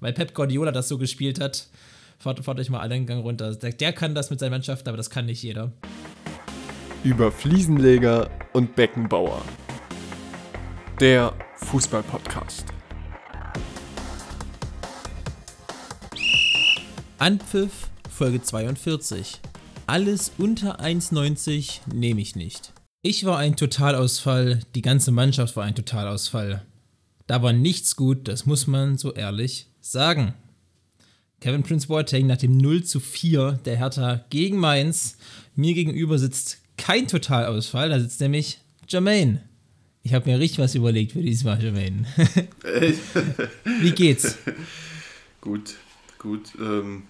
weil Pep Guardiola das so gespielt hat. Fahrt, fahrt euch mal alle einen Gang runter. Der, der kann das mit seinen Mannschaften, aber das kann nicht jeder. Über Fliesenleger und Beckenbauer. Der Fußball-Podcast. Anpfiff, Folge 42. Alles unter 1,90 nehme ich nicht. Ich war ein Totalausfall, die ganze Mannschaft war ein Totalausfall. Da war nichts gut, das muss man so ehrlich sagen. Kevin Prince Boateng nach dem 0 zu 4 der Hertha gegen Mainz. Mir gegenüber sitzt kein Totalausfall, da sitzt nämlich Jermaine. Ich habe mir richtig was überlegt für dieses Mal, Jermaine. Wie geht's? Gut, gut. Ähm,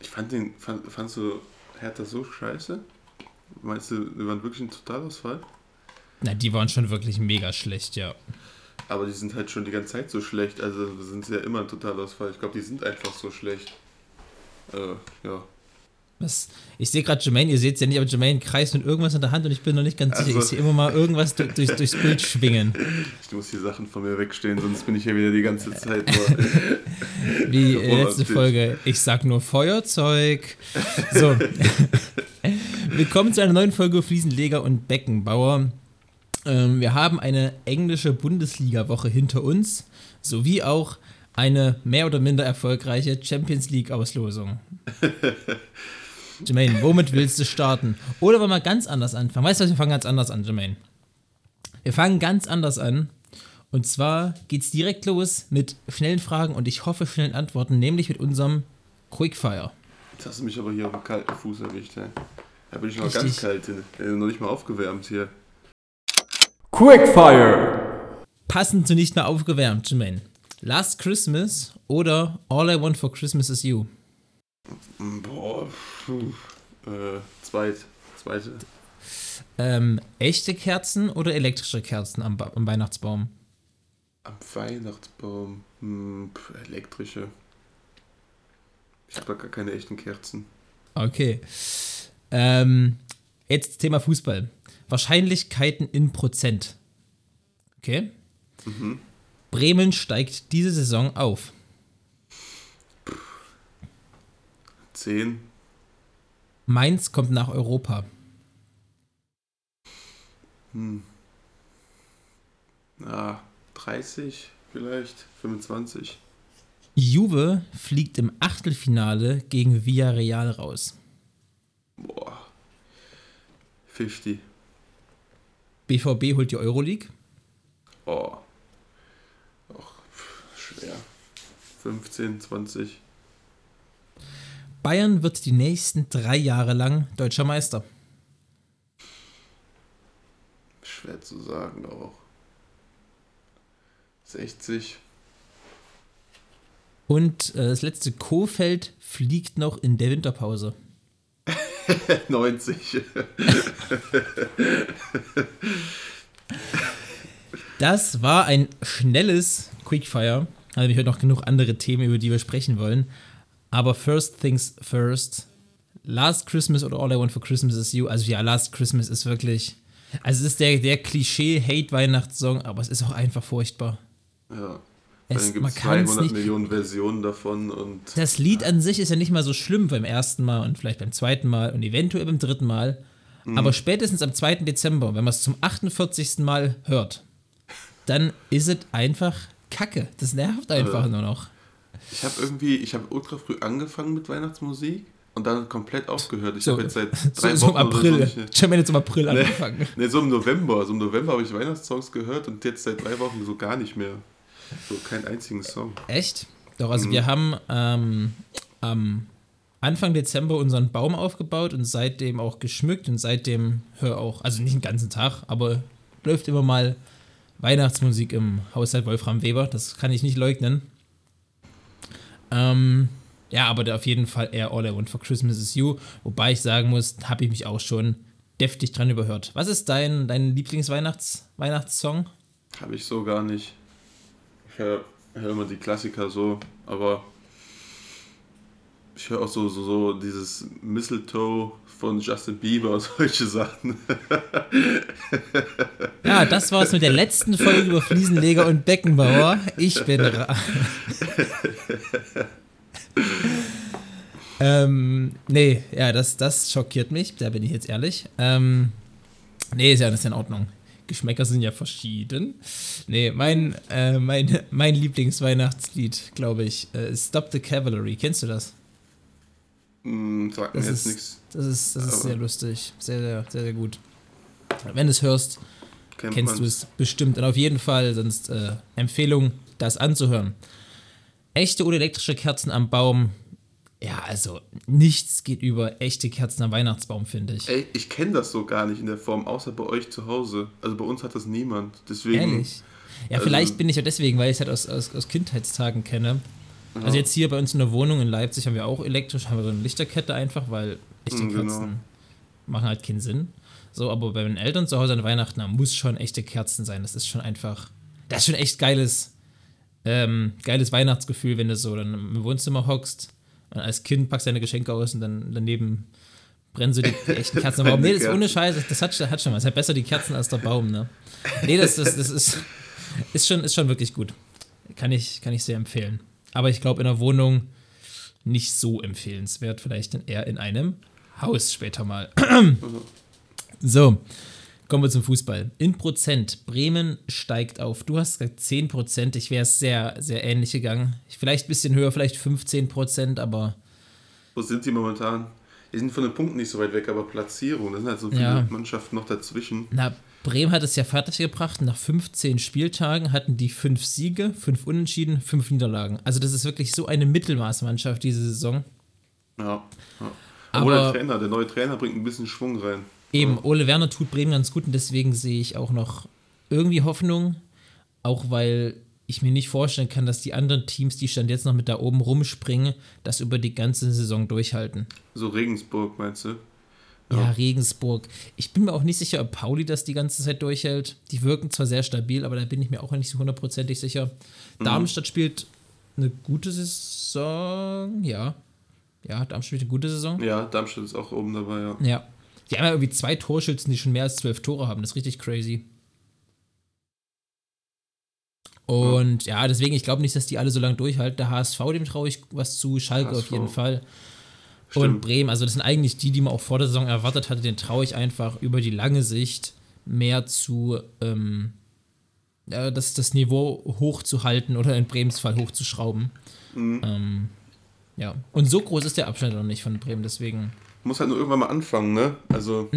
ich fand den, fand, fandst du Hertha so scheiße? Meinst du, die waren wirklich ein Totalausfall? Na, die waren schon wirklich mega schlecht, ja. Aber die sind halt schon die ganze Zeit so schlecht. Also sind sie ja immer ein Totalausfall. Ich glaube, die sind einfach so schlecht. Äh, ja. Was? Ich sehe gerade Jermaine, ihr seht es ja nicht, aber Jermaine kreist mit irgendwas in der Hand und ich bin noch nicht ganz also, sicher. Ich sehe immer mal irgendwas durch, durch, durchs Bild schwingen. Ich muss die Sachen von mir wegstehen, sonst bin ich ja wieder die ganze Zeit nur. Wie letzte Folge. Ich sag nur Feuerzeug. So. Willkommen zu einer neuen Folge Fliesenleger und Beckenbauer. Ähm, wir haben eine englische Bundesliga-Woche hinter uns, sowie auch eine mehr oder minder erfolgreiche Champions League-Auslosung. Jermaine, womit willst du starten? Oder wollen wir ganz anders anfangen? Weißt du was, wir fangen ganz anders an, Jermaine. Wir fangen ganz anders an. Und zwar geht es direkt los mit schnellen Fragen und ich hoffe schnellen Antworten, nämlich mit unserem Quickfire. Jetzt hast du mich aber hier auf dem kalten Fuß erwischt, ey. Da bin ich noch Richtig. ganz kalt, noch nicht mal aufgewärmt hier. Quickfire! Passend zu nicht mehr aufgewärmt, Jermaine. Last Christmas oder All I Want for Christmas is You? Boah, puh. Äh, zweit, zweite. Ähm, echte Kerzen oder elektrische Kerzen am, am Weihnachtsbaum? Am Weihnachtsbaum? Hm, elektrische. Ich habe da gar keine echten Kerzen. Okay. Ähm, jetzt Thema Fußball. Wahrscheinlichkeiten in Prozent. Okay? Mhm. Bremen steigt diese Saison auf. 10. Mainz kommt nach Europa. Hm. Na, 30 vielleicht, 25. Juve fliegt im Achtelfinale gegen Villarreal raus. Boah. 50. BVB holt die Euroleague. Oh. Och, schwer. 15, 20. Bayern wird die nächsten drei Jahre lang deutscher Meister. Schwer zu sagen auch. 60. Und äh, das letzte Kofeld fliegt noch in der Winterpause. 90. das war ein schnelles Quickfire. Also, ich heute noch genug andere Themen, über die wir sprechen wollen. Aber first things first. Last Christmas oder All I Want for Christmas is You. Also, ja, Last Christmas ist wirklich. Also, es ist der, der Klischee-Hate-Weihnachtssong, aber es ist auch einfach furchtbar. Ja. Es, gibt 200 nicht, Millionen Versionen davon und. Das Lied an sich ist ja nicht mal so schlimm beim ersten Mal und vielleicht beim zweiten Mal und eventuell beim dritten Mal. Mhm. Aber spätestens am 2. Dezember, wenn man es zum 48. Mal hört, dann ist es einfach Kacke. Das nervt einfach also, nur noch. Ich habe irgendwie, ich habe ultra früh angefangen mit Weihnachtsmusik und dann komplett aufgehört. Ich so, habe jetzt seit drei so, so Wochen. Im April. So ich habe jetzt im April nee, angefangen. Nee, so im November. So im November habe ich Weihnachtssongs gehört und jetzt seit drei Wochen so gar nicht mehr. So keinen einzigen Song. Echt? Doch, also mhm. wir haben ähm, am Anfang Dezember unseren Baum aufgebaut und seitdem auch geschmückt und seitdem hör auch, also nicht den ganzen Tag, aber läuft immer mal Weihnachtsmusik im Haushalt Wolfram Weber, das kann ich nicht leugnen. Ähm, ja, aber auf jeden Fall eher All I Want for Christmas is You, wobei ich sagen muss, habe ich mich auch schon deftig dran überhört. Was ist dein, dein Lieblings-Weihnachtssong? Habe ich so gar nicht höre hör immer die Klassiker so, aber Ich höre auch so, so, so dieses Mistletoe von Justin Bieber und solche Sachen. Ja, das war's mit der letzten Folge über Fliesenleger und Beckenbauer. Ich bin ra ähm, nee, ja, das, das schockiert mich, da bin ich jetzt ehrlich. Ähm, nee, ist ja ist in Ordnung. Geschmäcker sind ja verschieden. Nee, mein, äh, mein, mein Lieblingsweihnachtslied, glaube ich, äh, ist Stop the Cavalry. Kennst du das? Hm, sagt mir Das jetzt ist, nichts. das ist, das ist sehr lustig. Sehr, sehr, sehr, sehr gut. Wenn du es hörst, Kennt kennst du man's. es bestimmt. Und auf jeden Fall, sonst äh, Empfehlung, das anzuhören. Echte oder elektrische Kerzen am Baum. Ja, also nichts geht über echte Kerzen am Weihnachtsbaum, finde ich. Ey, ich kenne das so gar nicht in der Form, außer bei euch zu Hause. Also bei uns hat das niemand. Deswegen. Ehrlich. Ja, also- vielleicht bin ich ja deswegen, weil ich es halt aus, aus, aus Kindheitstagen kenne. Also jetzt hier bei uns in der Wohnung in Leipzig haben wir auch elektrisch, haben wir so eine Lichterkette einfach, weil echte Mhm, genau. Kerzen machen halt keinen Sinn. So, aber bei meinen Eltern zu Hause an Weihnachten da muss schon echte Kerzen sein. Das ist schon einfach, das ist schon echt geiles, ähm, geiles Weihnachtsgefühl, wenn du so dann im Wohnzimmer hockst und als Kind packst deine Geschenke aus und dann daneben brennen so die, die echten Kerzen. Aber nee, das ist ohne Scheiß, das hat, hat schon was. Hat besser die Kerzen als der Baum, ne? Nee, das, das, das ist, ist, schon, ist schon wirklich gut. Kann ich, kann ich sehr empfehlen. Aber ich glaube, in der Wohnung nicht so empfehlenswert. Vielleicht dann eher in einem Haus später mal. so, kommen wir zum Fußball. In Prozent, Bremen steigt auf. Du hast gesagt 10 Prozent. Ich wäre sehr, sehr ähnlich gegangen. Vielleicht ein bisschen höher, vielleicht 15 Prozent, aber Wo sind sie momentan? Die sind von den Punkten nicht so weit weg, aber Platzierung, da sind halt so viele Ja. Mannschaften noch dazwischen. Na, Bremen hat es ja fertig gebracht. Nach 15 Spieltagen hatten die fünf Siege, fünf Unentschieden, fünf Niederlagen. Also das ist wirklich so eine Mittelmaßmannschaft diese Saison. Ja. ja. Aber- Aber der Trainer, der neue Trainer bringt ein bisschen Schwung rein. Eben, Ole Werner tut Bremen ganz gut und deswegen sehe ich auch noch irgendwie Hoffnung. Auch weil ich mir nicht vorstellen kann, dass die anderen Teams, die stand jetzt noch mit da oben rumspringen, das über die ganze Saison durchhalten. So Regensburg, meinst du? Ja, Regensburg. Ich bin mir auch nicht sicher, ob Pauli das die ganze Zeit durchhält. Die wirken zwar sehr stabil, aber da bin ich mir auch nicht so hundertprozentig sicher. Darmstadt spielt eine gute Saison. Ja. Ja, Darmstadt spielt eine gute Saison. Ja, Darmstadt ist auch oben dabei, ja. Ja. Die haben ja irgendwie zwei Torschützen, die schon mehr als zwölf Tore haben. Das ist richtig crazy. Und ja, deswegen, ich glaube nicht, dass die alle so lange durchhalten. Der HSV, dem traue ich was zu, Schalke auf HSV. jeden Fall. Und Stimmt. Bremen, also das sind eigentlich die, die man auch vor der Saison erwartet hatte, den traue ich einfach über die lange Sicht mehr zu, ähm, ja, das, das Niveau hochzuhalten oder in Bremens Fall hochzuschrauben. Mhm. Ähm, ja, und so groß ist der Abstand noch nicht von Bremen, deswegen. Muss halt nur irgendwann mal anfangen, ne? Also,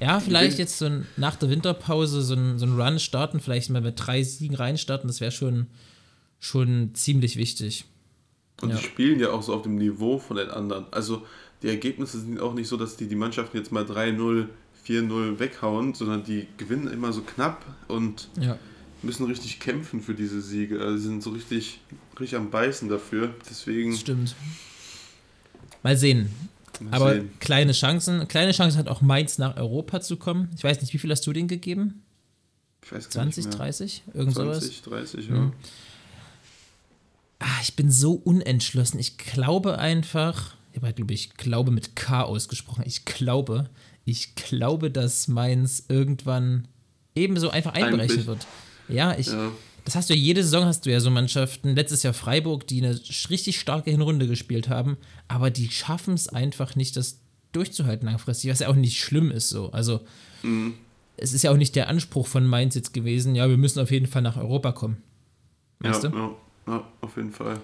Ja, vielleicht jetzt so ein, nach der Winterpause so ein, so ein Run starten, vielleicht mal mit drei Siegen reinstarten, das wäre schon, schon ziemlich wichtig. und Ja. die spielen ja auch so auf dem Niveau von den anderen. Also, die Ergebnisse sind auch nicht so, dass die die Mannschaften jetzt mal 3-0, 4-0 weghauen, sondern die gewinnen immer so knapp und Ja. müssen richtig kämpfen für diese Siege. Also, sie sind so richtig, richtig am Beißen dafür. Deswegen. Stimmt. Mal sehen. Aber sehen. kleine Chancen. Kleine Chance hat auch Mainz nach Europa zu kommen. Ich weiß nicht, wie viel hast du denen gegeben? Ich weiß gar nicht 20, mehr. 30? Irgend sowas? 20, 30, ja. Mhm. Ah, ich bin so unentschlossen. Ich glaube einfach, ich habe halt, glaube ich, glaube mit K ausgesprochen. Ich glaube, ich glaube, dass Mainz irgendwann ebenso einfach einbrechen Einbricht. wird. Ja, ich, ja. Das hast du ja jede Saison hast du ja so Mannschaften. Letztes Jahr Freiburg, die eine richtig starke Hinrunde gespielt haben, aber die schaffen es einfach nicht, das durchzuhalten langfristig, was ja auch nicht schlimm ist so. Also Mhm. es ist ja auch nicht der Anspruch von Mainz jetzt gewesen, ja, wir müssen auf jeden Fall nach Europa kommen. Weißt ja, du? ja, ja, auf jeden Fall.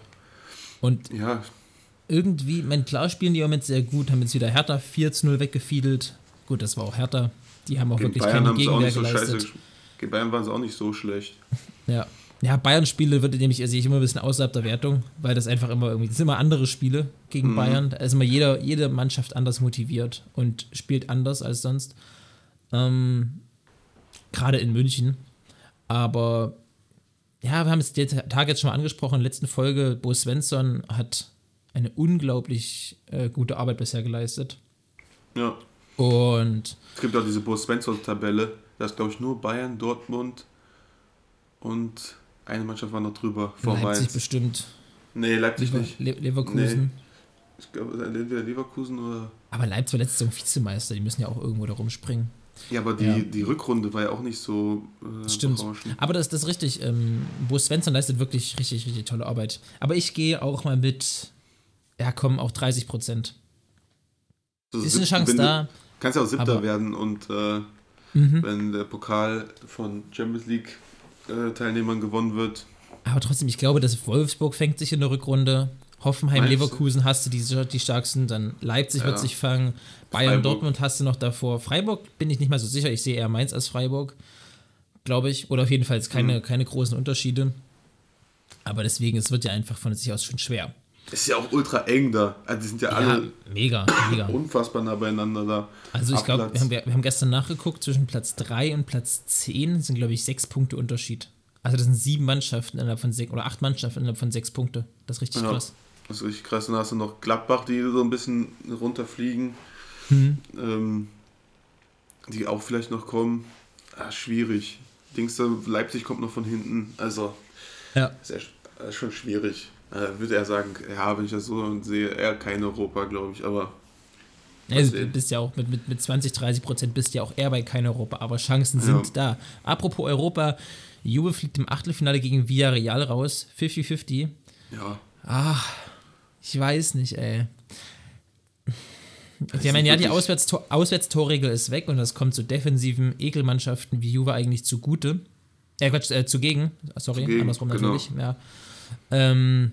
Und Ja, irgendwie, mein klar spielen die im Moment sehr gut, haben jetzt wieder Hertha 4 zu 0 weggefiedelt. Gut, das war auch Hertha. Die haben auch gegen wirklich Bayern keine Gegenwehr so scheiße. geleistet. gesch- Gegen Bayern waren sie auch nicht so schlecht. Ja. Ja, Bayern-Spiele würde nämlich, sehe ich immer ein bisschen außerhalb der Wertung, weil das einfach immer irgendwie, das sind immer andere Spiele gegen Mhm. Bayern. Da ist immer jeder, jede Mannschaft anders motiviert und spielt anders als sonst. Ähm, Gerade in München. Aber ja, wir haben es den Tag jetzt schon mal angesprochen. In der letzten Folge, Bo Svensson hat eine unglaublich äh, gute Arbeit bisher geleistet. Ja. Und Es gibt auch diese Bo Svensson-Tabelle. Da ist, glaube ich, nur Bayern, Dortmund und eine Mannschaft war noch drüber vor Leipzig Mainz. bestimmt. Nee, Leipzig Lever nicht. Le Leverkusen. Ich glaube, entweder Leverkusen oder. Aber Leipzig war letztes Jahr Vizemeister, die müssen ja auch irgendwo da rumspringen. Ja, aber die, Ja. die Rückrunde war ja auch nicht so. Äh, Stimmt. berauschend. Aber das, das ist richtig. Ähm, Bo Svensson leistet wirklich richtig, richtig tolle Arbeit. Aber ich gehe auch mal mit, ja komm, auch 30 Prozent. Also Ist eine Chance da. Kannst ja auch Siebter werden und äh, Mhm. wenn der Pokal von Champions League äh, Teilnehmern gewonnen wird. Aber trotzdem, ich glaube, dass Wolfsburg fängt sich in der Rückrunde. Hoffenheim, Meinst du? Leverkusen hast du die, die stärksten, dann Leipzig wird Ja. sich fangen, Bayern, Freiburg. Dortmund hast du noch davor. Freiburg bin ich nicht mal so sicher, ich sehe eher Mainz als Freiburg, glaube ich. Oder auf jeden Fall keine, Mhm. keine großen Unterschiede. Aber deswegen, es wird ja einfach von sich aus schon schwer. Ist ja auch ultra eng da. Also die sind ja Ja, alle mega, mega. unfassbar nah beieinander da. Also ich glaube, wir haben, wir, haben gestern nachgeguckt, zwischen Platz 3 und Platz 10 sind, glaube ich, sechs Punkte Unterschied. Also das sind sieben Mannschaften innerhalb von sechs, oder acht Mannschaften innerhalb von sechs Punkte. Das ist richtig Ja. krass. Das ist richtig krass. Dann hast du noch Gladbach, die so ein bisschen runterfliegen. Hm. Ähm, die auch vielleicht noch kommen. Ah, schwierig. Dings Leipzig kommt noch von hinten. Also, Ja. ist echt, äh, schon schwierig. Äh, würde er sagen, ja, wenn ich das so sehe, eher kein Europa, glaube ich. Aber Also, du bist ja auch mit, mit, mit 20, 30 Prozent bist ja auch eher bei kein Europa, aber Chancen Ja. sind da. Apropos Europa, Juve fliegt im Achtelfinale gegen Villarreal raus, 50-50. ja, Ach, ich weiß nicht, ey. Das Ich meine, ja, die Auswärtstor Auswärtstorregel ist weg und das kommt zu defensiven Ekelmannschaften wie Juve eigentlich zugute. Äh, Quatsch, äh, zugegen. Sorry, Zugegen, andersrum genau. natürlich. Ja. Ähm,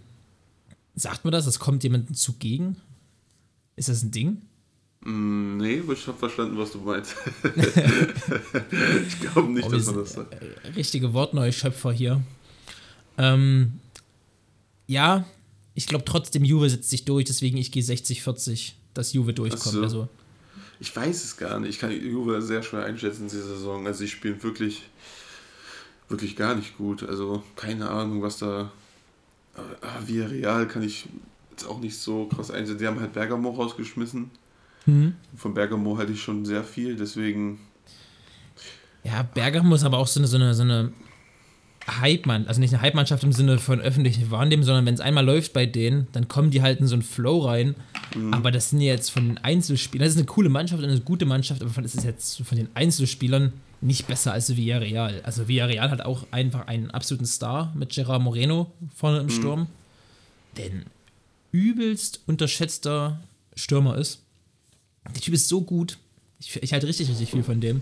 sagt man das? Es kommt jemandem zugegen? Ist das ein Ding? Mm, nee, ich habe verstanden, was du meinst. ich glaube nicht, Oh, dass man das sagt. äh, richtige Wortneuschöpfer hier. Ähm, ja, ich glaube trotzdem, Juve setzt sich durch, deswegen ich gehe 60-40, dass Juve durchkommt. So. Also, Ich weiß es gar nicht. Ich kann Juve sehr schwer einschätzen diese Saison. Also sie spielen wirklich, wirklich gar nicht gut. Also keine Ahnung, was da. Ah, Villarreal kann ich jetzt auch nicht so krass einschätzen. Die haben halt Bergamo rausgeschmissen. hm. Von Bergamo halte ich schon sehr viel, deswegen. Ja, Bergamo ist aber auch so eine, so eine, so eine Hype-Mann, also nicht eine Hype-Mannschaft im Sinne von öffentlichen Wahrnehmen, sondern wenn es einmal läuft bei denen, dann kommen die halt in so einen Flow rein. Mhm. Aber das sind ja jetzt von den Einzelspielern, das ist eine coole Mannschaft und eine gute Mannschaft, aber das ist jetzt von den Einzelspielern nicht besser als Villarreal. Also Villarreal hat auch einfach einen absoluten Star mit Gerard Moreno vorne im Sturm, der ein übelst unterschätzter Stürmer ist. Der Typ ist so gut. Ich, ich halte richtig, richtig viel von dem.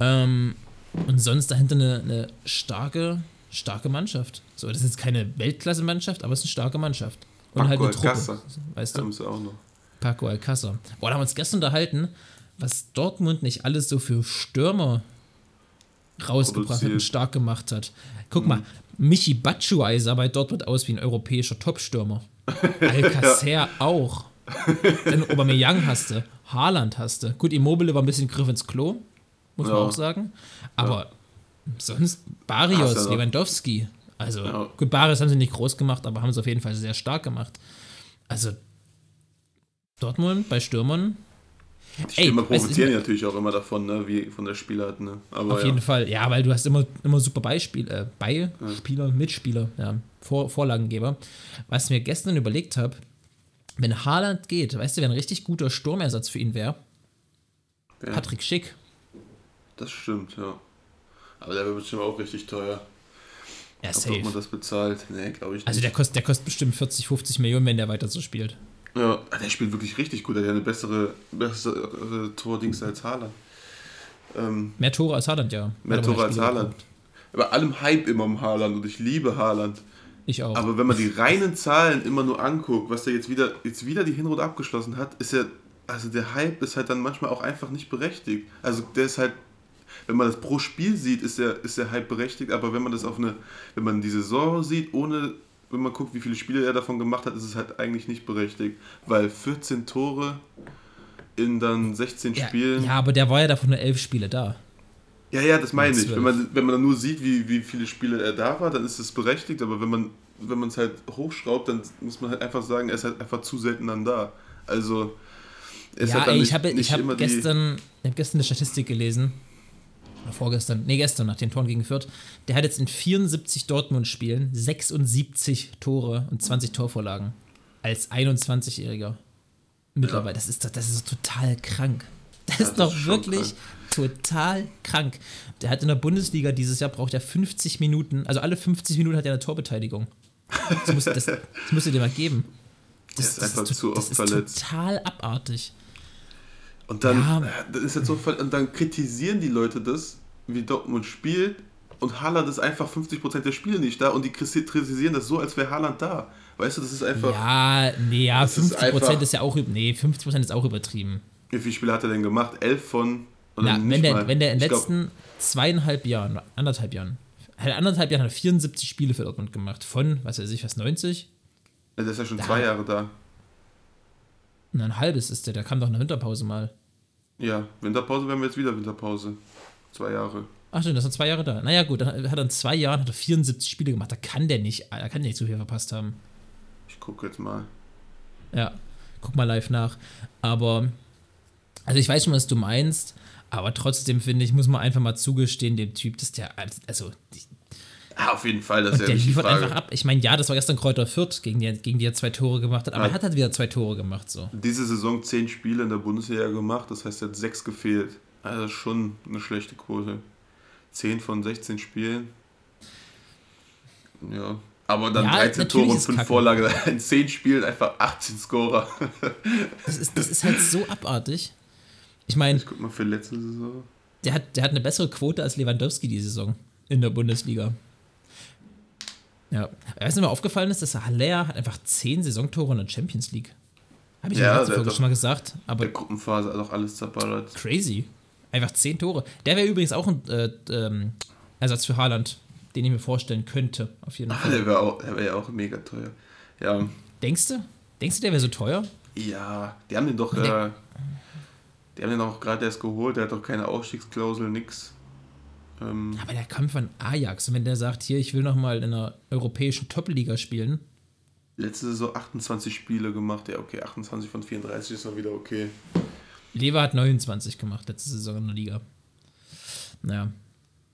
Ähm, und sonst dahinter eine, eine starke, starke Mannschaft. So, das ist jetzt keine Weltklasse-Mannschaft, aber es ist eine starke Mannschaft. Und Paco halt eine Truppe. Alcázar. Weißt Da du? haben sie auch noch. Paco Alcázar. Boah, da haben wir uns gestern unterhalten, was Dortmund nicht alles so für Stürmer rausgebracht hat und stark gemacht hat. Guck mal, Michi Batshuayi sah bei Dortmund aus wie ein europäischer Topstürmer. Alcacer auch. Dann Aubameyang hast du, Haaland hast du. Gut, Immobile war ein bisschen Griff ins Klo, muss man Ja. auch sagen. Aber sonst Hast Barrios, ja. Lewandowski. Also, Ja. gut, Barrios haben sie nicht groß gemacht, aber haben sie auf jeden Fall sehr stark gemacht. Also, Dortmund bei Stürmern Die Ey, Stürmer weißt du, profitieren ja natürlich auch immer davon, ne? wie von der Spielart. Ne? Aber Auf ja. jeden Fall, ja, weil du hast immer, immer super Beispiel, äh, Beispieler, Mitspieler, ja, Vor Vorlagengeber. Was mir gestern überlegt habe, wenn Haaland geht, weißt du, wer ein richtig guter Sturmersatz für ihn wäre? Ja, Patrick Schick. Das stimmt, ja. Aber der wird bestimmt auch richtig teuer. Ja, Ob safe. das bezahlt? Nee, glaube ich nicht. Also der kostet, der kostet bestimmt 40, 50 Millionen, wenn der weiter so spielt. Ja, ah, der spielt wirklich richtig gut. Der hat ja eine bessere, bessere Tordings als Haaland. Ähm, Mehr Tore als Haaland, ja. mehr Tore als Haaland. Bei allem Hype immer um Haaland und ich liebe Haaland. Ich auch. Aber wenn man die reinen Zahlen immer nur anguckt, was der jetzt wieder, jetzt wieder die Hinrunde abgeschlossen hat, ist ja, also der Hype ist halt dann manchmal auch einfach nicht berechtigt. Also der ist halt, wenn man das pro Spiel sieht, ist der, ist der Hype berechtigt, aber wenn man das auf eine, wenn man die Saison sieht, ohne, wenn man guckt, wie viele Spiele er davon gemacht hat, ist es halt eigentlich nicht berechtigt. Weil 14 Tore in dann 16 ja, Spielen. ja, aber der war ja davon nur elf Spiele da. Ja, ja, das meine ich. Wenn man, wenn man dann nur sieht, wie, wie viele Spiele er da war, dann ist es berechtigt. Aber wenn man wenn man es halt hochschraubt, dann muss man halt einfach sagen, er ist halt einfach zu selten dann da. Also, ist Ja, halt dann ey, ich habe hab gestern, ich hab gestern eine Statistik gelesen. Oder vorgestern, nee, gestern nach den Toren gegen Fürth. Der hat jetzt in 74 Dortmund-Spielen 76 Tore und 20 Torvorlagen. als 21-Jähriger. Mittlerweile. Ja. Das, ist doch, das ist total krank. Das Ja, ist das doch ist wirklich total krank. Der hat in der Bundesliga dieses Jahr braucht er 50 Minuten, also alle 50 Minuten hat er eine Torbeteiligung. Das musst, das, das musst du dir mal geben. Der ist einfach to- zu das ist verletzt. total abartig. Und dann, Ja. äh, das ist jetzt so, und dann kritisieren die Leute das, wie Dortmund spielt. Und Haaland ist einfach 50% der Spiele nicht da und die kritisieren das so, als wäre Haaland da. Weißt du, das ist einfach. Ja, nee, ja, Das ist 50% ist, einfach- ja auch, nee, 50% ist auch übertrieben. Wie viele Spiele hat er denn gemacht? Elf von. Na, nicht wenn, der, mal. wenn der in den Ich glaub, letzten zweieinhalb Jahren, anderthalb Jahren, hat er anderthalb Jahren hat er 74 Spiele für Dortmund gemacht. Von, was weiß ich, was, 90? Der ist ja schon Da- zwei Jahre da. Und ein halbes ist der, der kam doch in der Winterpause mal. Ja, Winterpause, wir haben jetzt wieder Winterpause. Zwei Jahre. Ach stimmt, das sind zwei Jahre da. Naja gut, dann hat er in zwei Jahren hat er 74 Spiele gemacht. Da kann der nicht, da kann der nicht so viel verpasst haben. Ich gucke jetzt mal. Ja, guck mal live nach. Aber, also ich weiß schon, was du meinst, aber trotzdem finde ich, muss man einfach mal zugestehen, dem Typ, dass der, also, Ah, auf jeden Fall, das ist ja der liefert Frage. einfach ab. Ich meine, ja, das war gestern Kräuter Fürth, gegen die, gegen die er zwei Tore gemacht hat, aber Ja. er hat halt wieder zwei Tore gemacht, so. Diese Saison zehn Spiele in der Bundesliga gemacht, das heißt, er hat sechs gefehlt. Also schon eine schlechte Quote. 10 von 16 Spielen. Ja. Aber dann Ja, 13 natürlich Tore und ist 5 Kacke. Vorlagen. In 10 Spielen einfach 18 Scorer. Das ist, das ist halt so abartig. Ich meine, Ich guck mal für letzte Saison. der hat, der hat eine bessere Quote als Lewandowski die Saison in der Bundesliga. Ja. Weißt du, mir aufgefallen ist, dass Haller hat einfach 10 Saisontore in der Champions League. Habe ich Ja, in der Folge schon mal gesagt, aber Der Gruppenphase hat auch alles zerballert. crazy. Einfach 10 Tore. Der wäre übrigens auch ein äh, ähm, Ersatz für Haaland, den ich mir vorstellen könnte, auf jeden Fall. der wäre wär ja auch mega teuer. Ja, Denkst du? Denkst du, der wäre so teuer? ja, die haben den doch, äh, die haben den auch gerade erst geholt. Der hat doch keine Ausstiegsklausel, nix. Ähm, Aber der kommt von Ajax. Und wenn der sagt, hier, ich will noch mal in einer europäischen Top-Liga spielen, letzte Saison 28 Spiele gemacht. Ja, okay, 28 von 34 ist noch wieder okay. Lever hat 29 gemacht letzte Saison in der Liga. Naja.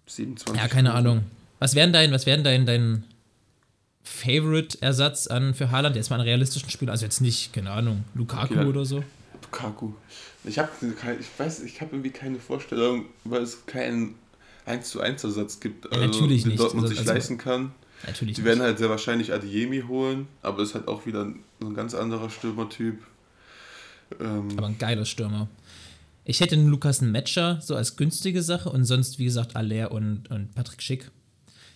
27. Ja, keine Spiele. Ahnung. Was wären dein, was wären dein, dein Favorite-Ersatz an für Haaland? Jetzt mal einen realistischen Spieler, also jetzt nicht, keine Ahnung, Lukaku Okay. oder so. Lukaku. Ich habe ich weiß, ich habe irgendwie keine Vorstellung, weil es keinen 1 zu 1 Ersatz gibt, also, natürlich den nicht. Dortmund Also- sich also- leisten kann. Natürlich. Die nicht. werden halt sehr wahrscheinlich Adiemi holen, aber ist halt auch wieder so ein ganz anderer Stürmertyp. Ähm, aber ein geiler Stürmer. Ich hätte einen Lukas Metscher so als günstige Sache und sonst, wie gesagt, Aller und, und Patrick Schick.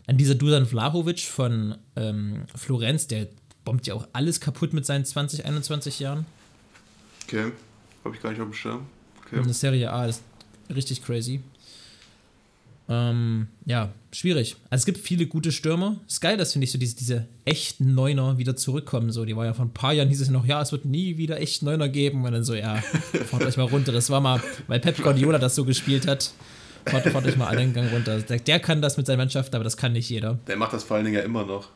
Dann dieser Dusan Vlahovic von ähm, Florenz, der bombt ja auch alles kaputt mit seinen 20, 21 Jahren. okay, habe ich gar nicht auf dem Schirm. In Okay. der Serie A, ist richtig crazy. Ähm, ja, schwierig. Also es gibt viele gute Stürmer. Ist geil, dass, finde ich, so diese, diese echten Neuner wieder zurückkommen. So, die war ja vor ein paar Jahren, hieß es noch, ja, es wird nie wieder echt Neuner geben. Und dann so, ja, fahrt euch mal runter. Das war mal, weil Pep Guardiola das so gespielt hat. Fahrt, fahrt euch mal einen Gang runter. Der, der kann das mit seiner Mannschaft, aber das kann nicht jeder. Der macht das vor allen Dingen ja immer noch.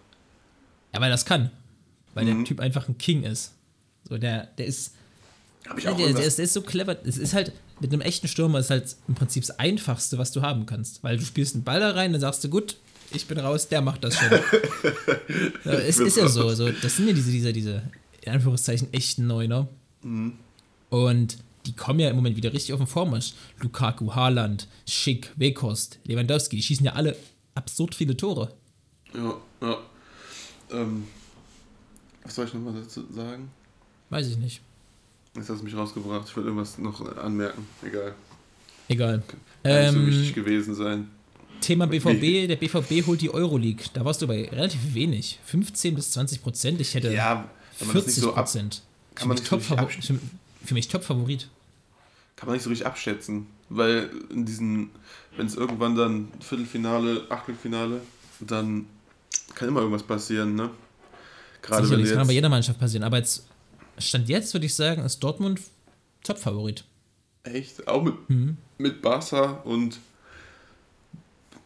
Ja, weil das kann. Weil Mhm. der Typ einfach ein King ist. So, der, der ist, Habe ich auch der, irgendwas- der, ist, der ist so clever. Es ist halt, mit einem echten Stürmer ist halt im Prinzip das Einfachste, was du haben kannst. Weil du spielst einen Ball da rein, dann sagst du, gut, ich bin raus, der macht das schon. ja, es ist ja so, so. Das sind ja diese, diese, diese, in Anführungszeichen, echten Neuner. Mhm. Und die kommen ja im Moment wieder richtig auf den Vormarsch. Lukaku, Haaland, Schick, Weghorst, Lewandowski, die schießen ja alle absurd viele Tore. Ja, ja. Ähm, was soll ich nochmal dazu sagen? Weiß ich nicht. Jetzt hast du mich rausgebracht. Ich wollte irgendwas noch anmerken. Egal. Egal. Kann nicht so Ähm, wichtig gewesen sein. Thema BVB, der BVB holt die Euroleague. Da warst du bei relativ wenig. 15 bis 20 Prozent. Ich hätte Ja, wenn man das nicht 40 so Prozent. kann Für man mich nicht so richtig Für, mich Top-Favorit. kann man nicht so richtig abschätzen. Weil in diesen, wenn es irgendwann dann Viertelfinale, Achtelfinale, dann kann immer irgendwas passieren, ne? Gerade wenn Sicherlich, du das kann aber jetzt, jeder Mannschaft passieren. Aber jetzt, Stand jetzt würde ich sagen, ist Dortmund Top-Favorit. echt, auch mit, Mhm. mit Barca und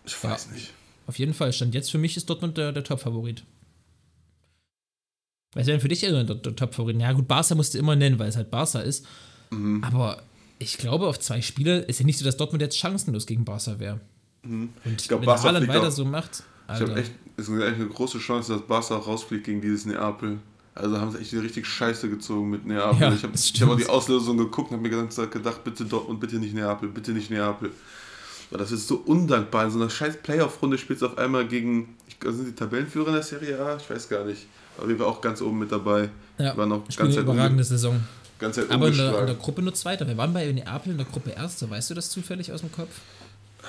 ich Ja. weiß nicht. Auf jeden Fall. Stand jetzt für mich ist Dortmund der, der Top-Favorit. Was wäre denn für dich der, der, der Top-Favorit? Ja, gut, Barca musst du immer nennen, weil es halt Barca ist. Mhm. Aber ich glaube, auf zwei Spiele ist ja nicht so, dass Dortmund jetzt chancenlos gegen Barca wäre. Mhm. Und Ich glaub, wenn Barca Haaland weiter auch- so macht, Ich habe Alter. echt, es ist echt eine große Chance, dass Barca rausfliegt gegen dieses Neapel. Also haben sie echt richtig Scheiße gezogen mit Neapel. Ja, ich habe hab auch die Auslösung geguckt und habe mir ganz gedacht, bitte Dortmund, bitte nicht Neapel, bitte nicht Neapel. Weil das ist so undankbar. In so einer scheiß Playoff-Runde spielst du auf einmal gegen, ich, sind die Tabellenführer in der Serie A? Ich weiß gar nicht. Aber wir waren auch ganz oben mit dabei. Ja, War noch spielen ganz eine überragende Saison. Ganz Zeit Aber in der, in der. Gruppe nur Zweiter. Wir waren bei Neapel in der Gruppe Erster. Weißt du das zufällig aus dem Kopf?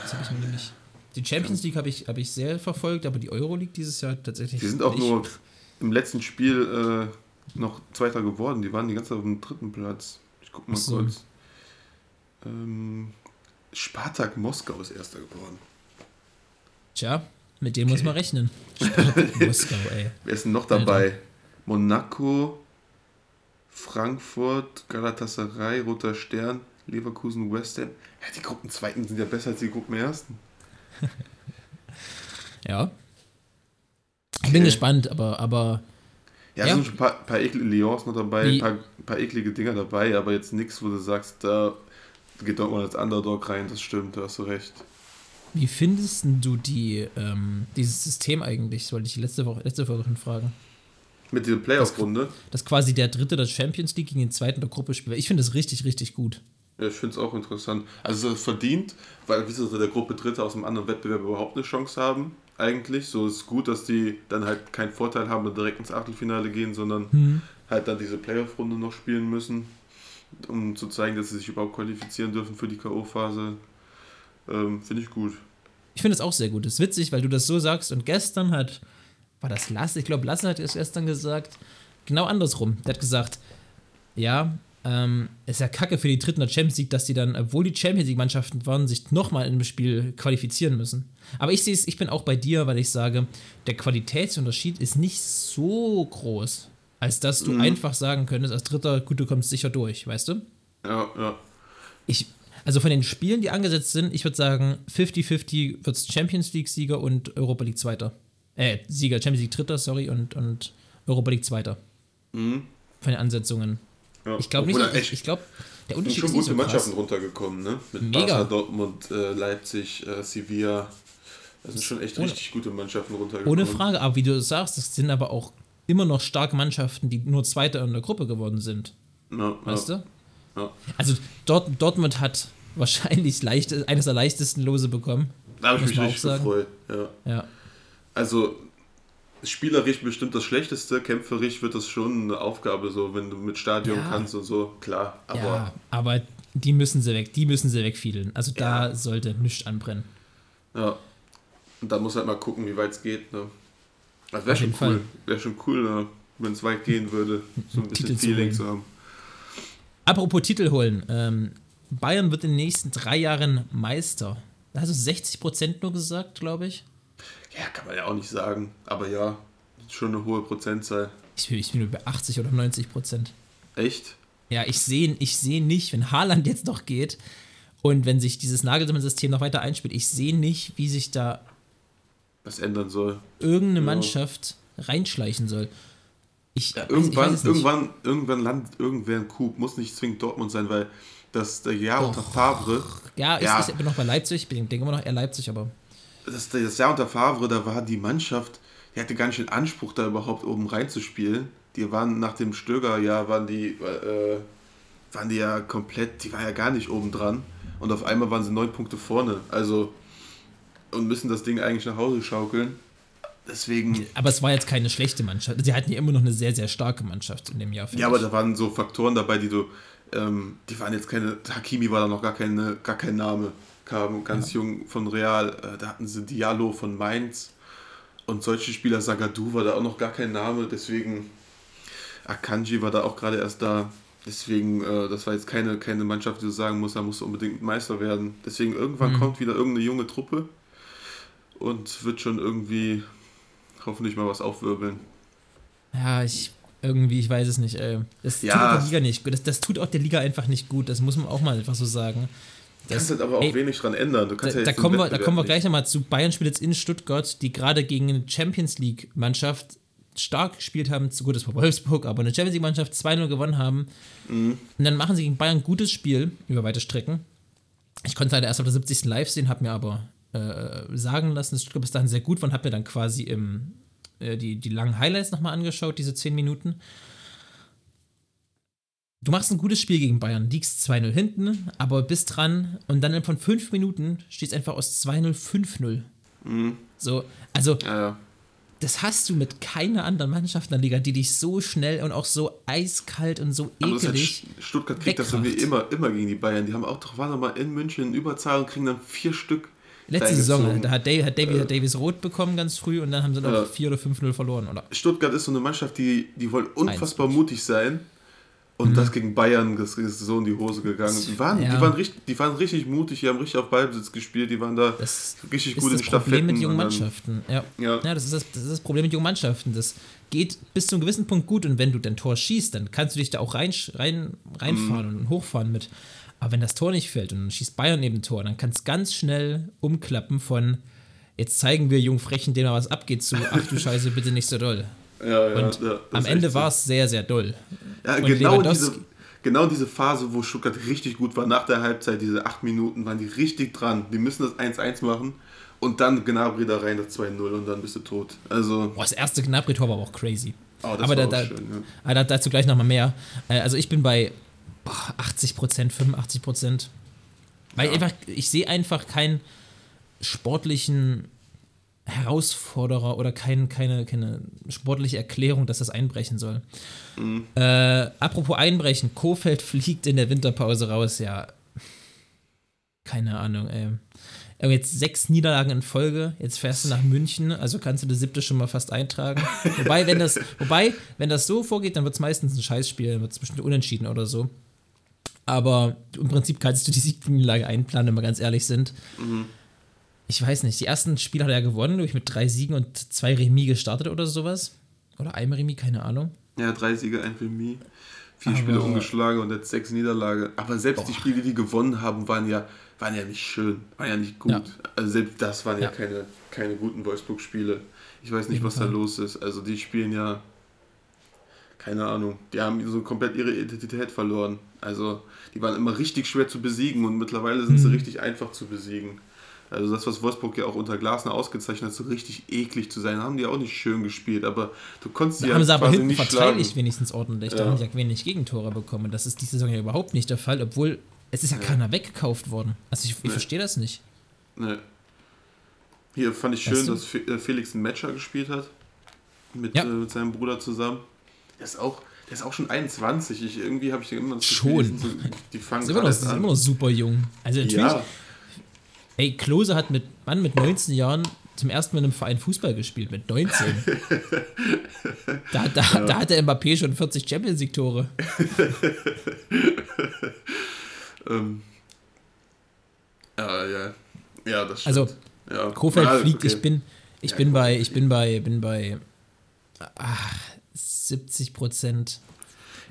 Das habe ich mir nämlich. Die Champions League habe ich, hab ich sehr verfolgt, aber die Euroleague dieses Jahr tatsächlich. Die sind auch nicht. nur im letzten Spiel äh, noch Zweiter geworden. Die waren die ganze Zeit auf dem dritten Platz. Ich guck mal so. kurz. Ähm, Spartak Moskau ist Erster geworden. Tja, mit dem muss man rechnen. Spartak Moskau, ey. Wer ist denn noch dabei? Monaco, Frankfurt, Galatasaray, Roter Stern, Leverkusen, West Ham. Ja, die Gruppenzweiten sind ja besser als die Gruppenersten. Ja. Ich bin Okay. gespannt, aber, aber Ja, Ja. es sind schon ein paar, paar eklige Lyons noch dabei, ein paar, paar eklige Dinger dabei, aber jetzt nichts, wo du sagst, da geht Dortmund als Underdog rein, das stimmt, da hast du recht. wie findest du die, ähm, dieses System eigentlich? Das wollte ich letzte Woche, letzte Woche schon fragen. Mit dieser Playoff-Runde, Dass quasi der Dritte der Champions League gegen den Zweiten der Gruppe spielt. Ich finde das richtig, richtig gut. ja, ich finde es auch interessant. Also es verdient, weil wie so der Gruppe Dritte aus einem anderen Wettbewerb überhaupt eine Chance haben, eigentlich. So ist gut, dass die dann halt keinen Vorteil haben und direkt ins Achtelfinale gehen, sondern Hm. halt dann diese Playoff-Runde noch spielen müssen, um zu zeigen, dass sie sich überhaupt qualifizieren dürfen für die K.O.-Phase. Ähm, finde ich gut. Ich finde es auch sehr gut. Es ist witzig, weil du das so sagst. Und gestern hat, war das Lasse? Ich glaube, Lasse hat es gestern gesagt, genau andersrum. Der hat gesagt, ja, ähm, ist ja kacke für die Dritten der Champions League, dass die dann, obwohl die Champions League-Mannschaften waren, sich nochmal in einem Spiel qualifizieren müssen. Aber ich sehe es, ich bin auch bei dir, weil ich sage, der Qualitätsunterschied ist nicht so groß, als dass du einfach sagen könntest, als Dritter, gut, du kommst sicher durch, weißt du? Ja, ja. Ich, also von den Spielen, die angesetzt sind, ich würde sagen, 50-50 wird es Champions League-Sieger und Europa League Zweiter. Äh, Sieger, Champions League Dritter, sorry, und, und Europa League Zweiter. Mhm. Von den Ansetzungen. Ja. Ich glaube nicht, ich, ich glaube, der sind Unterschied schon ist nicht gute so krass. Mannschaften runtergekommen, ne? Mit Mega. Barca, Dortmund, äh, Leipzig, äh, Sevilla. Das sind schon echt Ohne- richtig gute Mannschaften runtergekommen. Ohne Frage, aber wie du sagst, das sind aber auch immer noch starke Mannschaften, die nur Zweiter in der Gruppe geworden sind. Ja, Weißt ja. du? Also Dort, Dortmund hat wahrscheinlich leichte, eines der leichtesten Lose bekommen. Da habe ich mich richtig auch sagen. gefreut. Ja. Also, spielerisch bestimmt das Schlechteste, kämpferisch wird das schon eine Aufgabe, so wenn du mit Stadion Ja. kannst und so, klar. Aber ja, aber die müssen sie weg, die müssen sie wegfiedeln. Also da Ja. sollte nichts anbrennen. Ja. Und da muss halt mal gucken, wie weit es geht. Ne? Das wäre schon cool. Wäre schon cool, ne? wenn es weit gehen würde. So ein bisschen Titel Feeling zu haben. Apropos Titel holen. Ähm, Bayern wird in den nächsten drei Jahren Meister. Da hast du 60% nur gesagt, glaube ich. Ja, kann man ja auch nicht sagen. Aber ja, schon eine hohe Prozentzahl. Ich bin, ich bin über 80 oder 90 Prozent. Echt? Ja, ich sehe ich seh nicht, wenn Haaland jetzt noch geht und wenn sich dieses Nagelsmann-System noch weiter einspielt, ich sehe nicht, wie sich da Was ändern soll. irgendeine Ja. Mannschaft reinschleichen soll. Ich, Ja, ich irgendwann, nicht. irgendwann, irgendwann landet irgendwer ein Coup. Muss nicht zwingend Dortmund sein, weil das der Jahr unter Favre, Ja, ist, Ja. ist immer noch bei Leipzig. Ich denke immer noch eher Leipzig, aber das, das Jahr unter Favre, da war die Mannschaft, die hatte gar nicht den Anspruch, da überhaupt oben reinzuspielen. Die waren nach dem Stöger-Jahr, waren die, äh, waren die ja komplett, die waren ja gar nicht oben dran. Und auf einmal waren sie neun Punkte vorne. Also, und müssen das Ding eigentlich nach Hause schaukeln. Deswegen, Aber es war jetzt keine schlechte Mannschaft. Sie hatten ja immer noch eine sehr, sehr starke Mannschaft in dem Jahr. ja, aber ich. da waren so Faktoren dabei, die du, ähm, die waren jetzt keine, Hakimi war da noch gar, keine, gar kein Name, kam ganz jung von Real, äh, da hatten sie Diallo von Mainz und solche Spieler, Sagadou war da auch noch gar kein Name, deswegen Akanji war da auch gerade erst da, deswegen, äh, das war jetzt keine, keine Mannschaft, die du sagen musst, da musst du unbedingt Meister werden, deswegen irgendwann Mhm. kommt wieder irgendeine junge Truppe und wird schon irgendwie hoffentlich mal was aufwirbeln. Ja, ich irgendwie, ich weiß es nicht. Ey. Das Ja. tut auch der Liga nicht gut. Das, das tut auch der Liga einfach nicht gut. Das muss man auch mal einfach so sagen. Du kannst Das, halt aber auch ey, wenig dran ändern. Du kannst da, ja da, kommen wir, da kommen wir gleich nochmal zu. Bayern spielt jetzt in Stuttgart, die gerade gegen eine Champions League-Mannschaft stark gespielt haben. Zu gut, das war Wolfsburg, aber eine Champions League-Mannschaft 2-0 gewonnen haben. Mhm. Und dann machen sie gegen Bayern ein gutes Spiel über weite Strecken. Ich konnte leider erst auf der 70. live sehen, habe mir aber äh, sagen lassen, dass Stuttgart bis dahin sehr gut war und habe mir dann quasi im, äh, die, die langen Highlights nochmal angeschaut, diese 10 Minuten. Du machst ein gutes Spiel gegen Bayern, liegst 2-0 hinten, aber bist dran und dann von 5 Minuten stehst einfach aus 2-0 5-0. Mhm. So, also Ja, ja. das hast du mit keiner anderen Mannschaft in der Liga, die dich so schnell und auch so eiskalt und so halt, ekelig. Sch- Stuttgart kriegt das irgendwie immer, immer gegen die Bayern. Die haben auch doch, doch mal in München in Überzahl und kriegen dann vier Stück. Letzte Saison, da hat, Dave, hat, Davies, hat Davies Rot bekommen ganz früh und dann haben sie noch Ja. 4 oder 5-0 verloren, oder? Stuttgart ist so eine Mannschaft, die, die wollen unfassbar mutig sein. Und das gegen Bayern, das ist so in die Hose gegangen. Die waren, Mhm. Ja. die waren, richtig, die waren richtig mutig, die haben richtig auf Ballbesitz gespielt, die waren da Das richtig ist gut das in Problem mit jungen Mannschaften. Ja. Ja. ja, das, ist das, das ist das Problem mit jungen Mannschaften. Das geht bis zu einem gewissen Punkt gut und wenn du dein Tor schießt, dann kannst du dich da auch rein, rein, reinfahren Mhm. und hochfahren mit. Aber wenn das Tor nicht fällt und dann schießt Bayern neben Tor, dann kann es ganz schnell umklappen von jetzt zeigen wir jungen Frechen, denen was abgeht, zu ach du Scheiße, bitte nicht so doll. Ja, ja, Und ja, am Ende war es sehr, sehr doll. Ja, und genau diese, genau diese Phase, wo Stuttgart richtig gut war, nach der Halbzeit, diese acht Minuten, waren die richtig dran. Die müssen das 1-1 machen und dann Gnabry da rein, das 2-0 und dann bist du tot. Also, Boah, das erste Gnabry-Tor war aber auch crazy. oh, das aber da, auch da, schön. Ja. Ah, da, dazu gleich nochmal mehr. Äh, Also ich bin bei boah, 80 Prozent, 85 Prozent. Weil Ja. einfach, ich sehe einfach keinen sportlichen Herausforderer oder kein, keine, keine sportliche Erklärung, dass das einbrechen soll. Mhm. Äh, apropos Einbrechen, Kofeld fliegt in der Winterpause raus, ja. Keine Ahnung, ey. Aber Jetzt sechs Niederlagen in Folge, jetzt fährst du nach München, also kannst du die siebte schon mal fast eintragen. wobei, wenn das, wobei, wenn das so vorgeht, dann wird es meistens ein Scheißspiel, dann wird es bestimmt unentschieden oder so. Aber im Prinzip kannst du die siebte Niederlage einplanen, wenn wir ganz ehrlich sind. Ich weiß nicht, die ersten Spiele hat er gewonnen, ich, mit drei Siegen und zwei Remis gestartet oder sowas. Oder einem Remis, keine Ahnung. ja, drei Siege, ein Remis, vier Aber- Spiele ungeschlagen und jetzt sechs Niederlage. Aber selbst die Spiele, die die gewonnen haben, waren ja, waren ja nicht schön, waren ja nicht gut. Ja. Also selbst das waren ja, Ja. keine, keine guten Wolfsburg-Spiele. Ich weiß nicht, was da los ist. Also die spielen ja, keine Ahnung, die haben so komplett ihre Identität verloren. Also die waren immer richtig schwer zu besiegen und mittlerweile sind sie Mhm. richtig einfach zu besiegen. Also das, was Wolfsburg ja auch unter Glasner ausgezeichnet hat, so richtig eklig zu sein, haben die auch nicht schön gespielt, aber du konntest Da die haben sie aber hinten nicht verteidigt schlagen. wenigstens ordentlich. Da Ja. haben sie ja wenig Gegentore bekommen. Das ist diese Saison ja überhaupt nicht der Fall, obwohl es ist ja, keiner weggekauft worden. Also ich, ich Nee. verstehe das nicht. Nee. Hier fand ich Weißt schön, du? dass äh, Felix einen Matcher gespielt hat. Mit, Ja. äh, mit seinem Bruder zusammen. Der ist auch, der ist auch schon 21. Ich, irgendwie habe ich immer das Schon. die, die fangen Das ist immer noch, das ist an. immer noch super jung. Also natürlich, ja, ey, Klose hat mit Mann mit 19 Jahren zum ersten Mal in einem Verein Fußball gespielt, mit 19. da, da, da hat der Mbappé schon 40 Champions League Tore. ähm, ja, ja. Ja, das Also, stimmt. ja. Kofeld ja, fliegt, okay. ich bin, ich Ja, bin bei, ich bin bei, bin bei ach, 70 Prozent.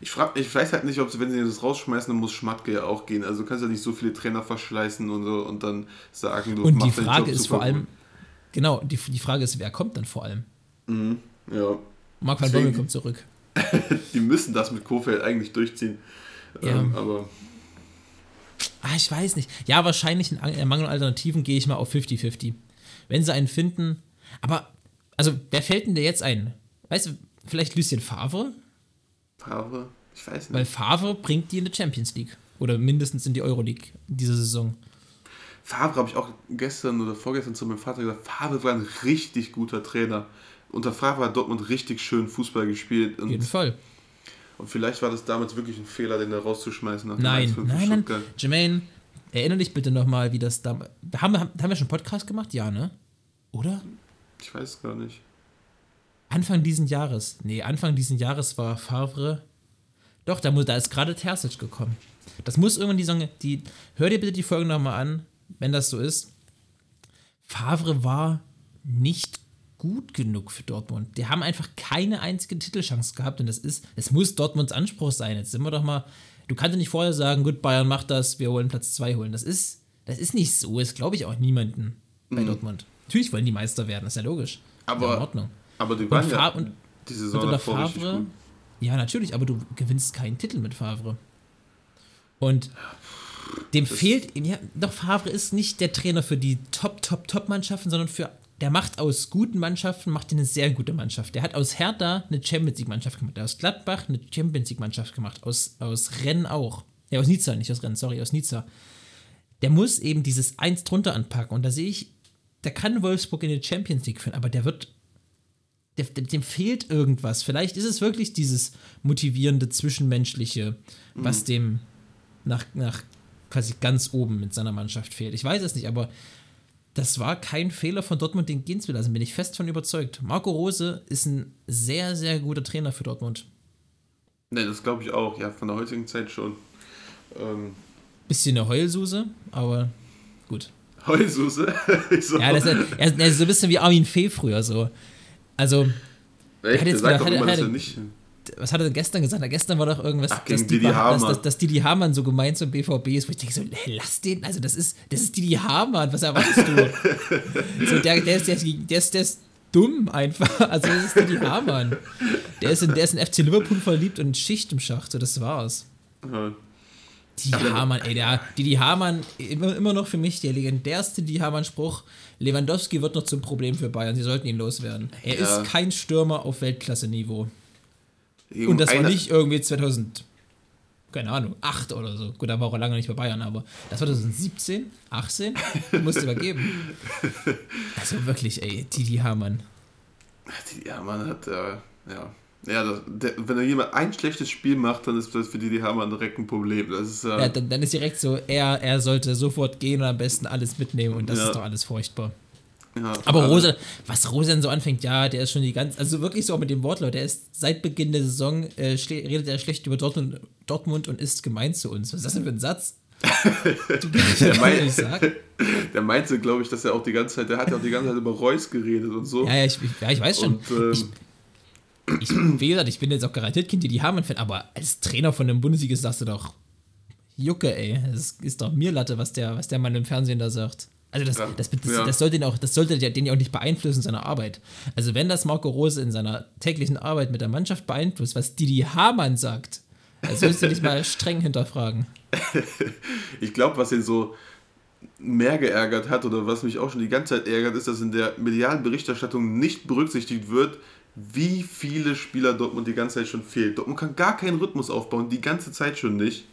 Ich, frag, ich weiß halt nicht, ob sie, wenn sie das rausschmeißen, dann muss Schmatke ja auch gehen. Also du kannst ja nicht so viele Trainer verschleißen und so und dann sagen, du Und die Frage Job ist vor allem, genau, die, die Frage ist, wer kommt dann vor allem? Mhm, ja. Marc van Bommel kommt zurück. Die müssen das mit Kofeld eigentlich durchziehen. Ja. Ähm, aber Ah, ich weiß nicht. Ja, wahrscheinlich in in Mangel an Alternativen gehe ich mal auf 50-50. Wenn sie einen finden. Aber, also, wer fällt denn dir jetzt ein? Weißt du, vielleicht Lucien Favre? Favre, ich weiß nicht. Weil Favre bringt die in die Champions League. Oder mindestens in die Euroleague diese Saison. Favre habe ich auch gestern oder vorgestern zu meinem Vater gesagt, Favre war ein richtig guter Trainer. Unter Favre hat Dortmund richtig schön Fußball gespielt. Auf jeden Fall. und vielleicht war das damals wirklich ein Fehler, den da rauszuschmeißen. Nein, 1-5 in nein, nein. Jermaine, erinnere dich bitte nochmal, wie das da. Haben wir, haben wir schon einen Podcast gemacht? Ja, ne? Oder? Ich weiß es gar nicht. Anfang diesen Jahres. Nee, Anfang diesen Jahres war Favre. Doch, da, muss, da ist gerade Terzic gekommen. Das muss irgendwann die Song. Die, hör dir bitte die Folge nochmal an, wenn das so ist. Favre war nicht gut genug für Dortmund. Die haben einfach keine einzige Titelchance gehabt und das ist, es muss Dortmunds Anspruch sein. Jetzt sind wir doch mal. Du kannst ja nicht vorher sagen, gut, Bayern macht das, wir wollen Platz 2 holen. Das ist, das ist nicht so. Das glaube ich auch niemanden bei Dortmund. Natürlich wollen die Meister werden, ist ja logisch. Aber- ja, in Ordnung. Aber die waren Und, ja und, die und Saison unter davor Favre, ja, natürlich, aber du gewinnst keinen Titel mit Favre. Und dem fehlt, ja, doch Favre ist nicht der Trainer für die Top, Top, Top-Mannschaften, sondern für der macht aus guten Mannschaften, macht eine sehr gute Mannschaft. Der hat aus Hertha eine Champions League-Mannschaft gemacht, aus Gladbach eine Champions League-Mannschaft gemacht, aus, aus Rennes auch. Ja, aus Nizza, nicht aus Rennes, sorry, aus Nizza. Der muss eben dieses Eins drunter anpacken und da sehe ich, der kann Wolfsburg in die Champions League führen, aber der wird der, dem fehlt irgendwas. Vielleicht ist es wirklich dieses motivierende Zwischenmenschliche, was mhm. dem nach, nach quasi ganz oben mit seiner Mannschaft fehlt. Ich weiß es nicht, aber das war kein Fehler von Dortmund, den gehen zu lassen, bin ich fest von überzeugt. Marco Rose ist ein sehr, sehr guter Trainer für Dortmund. Ne, das glaube ich auch, ja, von der heutigen Zeit schon. Ähm Bisschen eine Heulsuse, aber gut. Heulsuse? so. Ja, das ist, er, ist so ein bisschen wie Armin Fee früher so. Also, Echt? Hat jetzt wieder, hat, hat, hat, nicht. Was hat er denn gestern gesagt? gestern war doch irgendwas, Ach, dass, Didi dass, dass, dass Didi Hamann so gemeint zum BVB ist, wo ich denke so, hey, lass den, also das ist, das ist Didi Hamann, was erwartest du? so, der, der, ist, der, ist, der, ist, der ist dumm einfach, also das ist Didi Hamann. Der ist, in, der ist in FC Liverpool verliebt und Schicht im Schacht, so das war's. Ja. Didi Hamann, ey, der Didi Hamann, immer, immer noch für mich der legendärste Didi Hamann-Spruch, Lewandowski wird noch zum Problem für Bayern, sie sollten ihn loswerden. Er ja. ist kein Stürmer auf Weltklasse-Niveau. Und das war nicht irgendwie 2000, keine Ahnung, 8 oder so. Gut, da war auch lange nicht bei Bayern, aber das war 2017, 18, musste übergeben. Also wirklich, ey, Didi Hamann. Didi Hamann hat, äh, ja, ja, das, der, wenn er jemand ein schlechtes Spiel macht, dann ist das für die, die haben direkt ein Problem. Das ist, äh ja, dann, dann, ist direkt so, er, er sollte sofort gehen und am besten alles mitnehmen und das ja. ist doch alles furchtbar. Ja, aber Rosa, was Rosa so anfängt, ja, der ist schon die ganze, also wirklich so auch mit dem Wortlaut, der ist seit Beginn der Saison, äh, redet er schlecht über Dortmund, Dortmund und ist gemein zu uns. Was ist das denn für ein Satz? du der, mein, der meinte, glaube ich, dass er auch die ganze Zeit, der hat ja auch die ganze Zeit über Reus geredet und so. Ja, ja, ich, ja, ich weiß schon. Und, ähm, ich, ich, wie gesagt, ich bin jetzt auch garantiert Kind, die die Hamann-Fan, aber als Trainer von einem Bundesliga sagst du doch, Jucke, ey, es ist doch mir Latte, was der, was der Mann im Fernsehen da sagt. Also das, ja, das, das, ja. das, sollte ihn auch, das sollte den ja auch nicht beeinflussen in seiner Arbeit. Also wenn das Marco Rose in seiner täglichen Arbeit mit der Mannschaft beeinflusst, was Didi Hamann sagt, dann sollst du dich mal streng hinterfragen. ich glaube, was ihn so mehr geärgert hat oder was mich auch schon die ganze Zeit ärgert, ist, dass in der medialen Berichterstattung nicht berücksichtigt wird, wie viele Spieler Dortmund die ganze Zeit schon fehlt. Dortmund kann gar keinen Rhythmus aufbauen, die ganze Zeit schon nicht.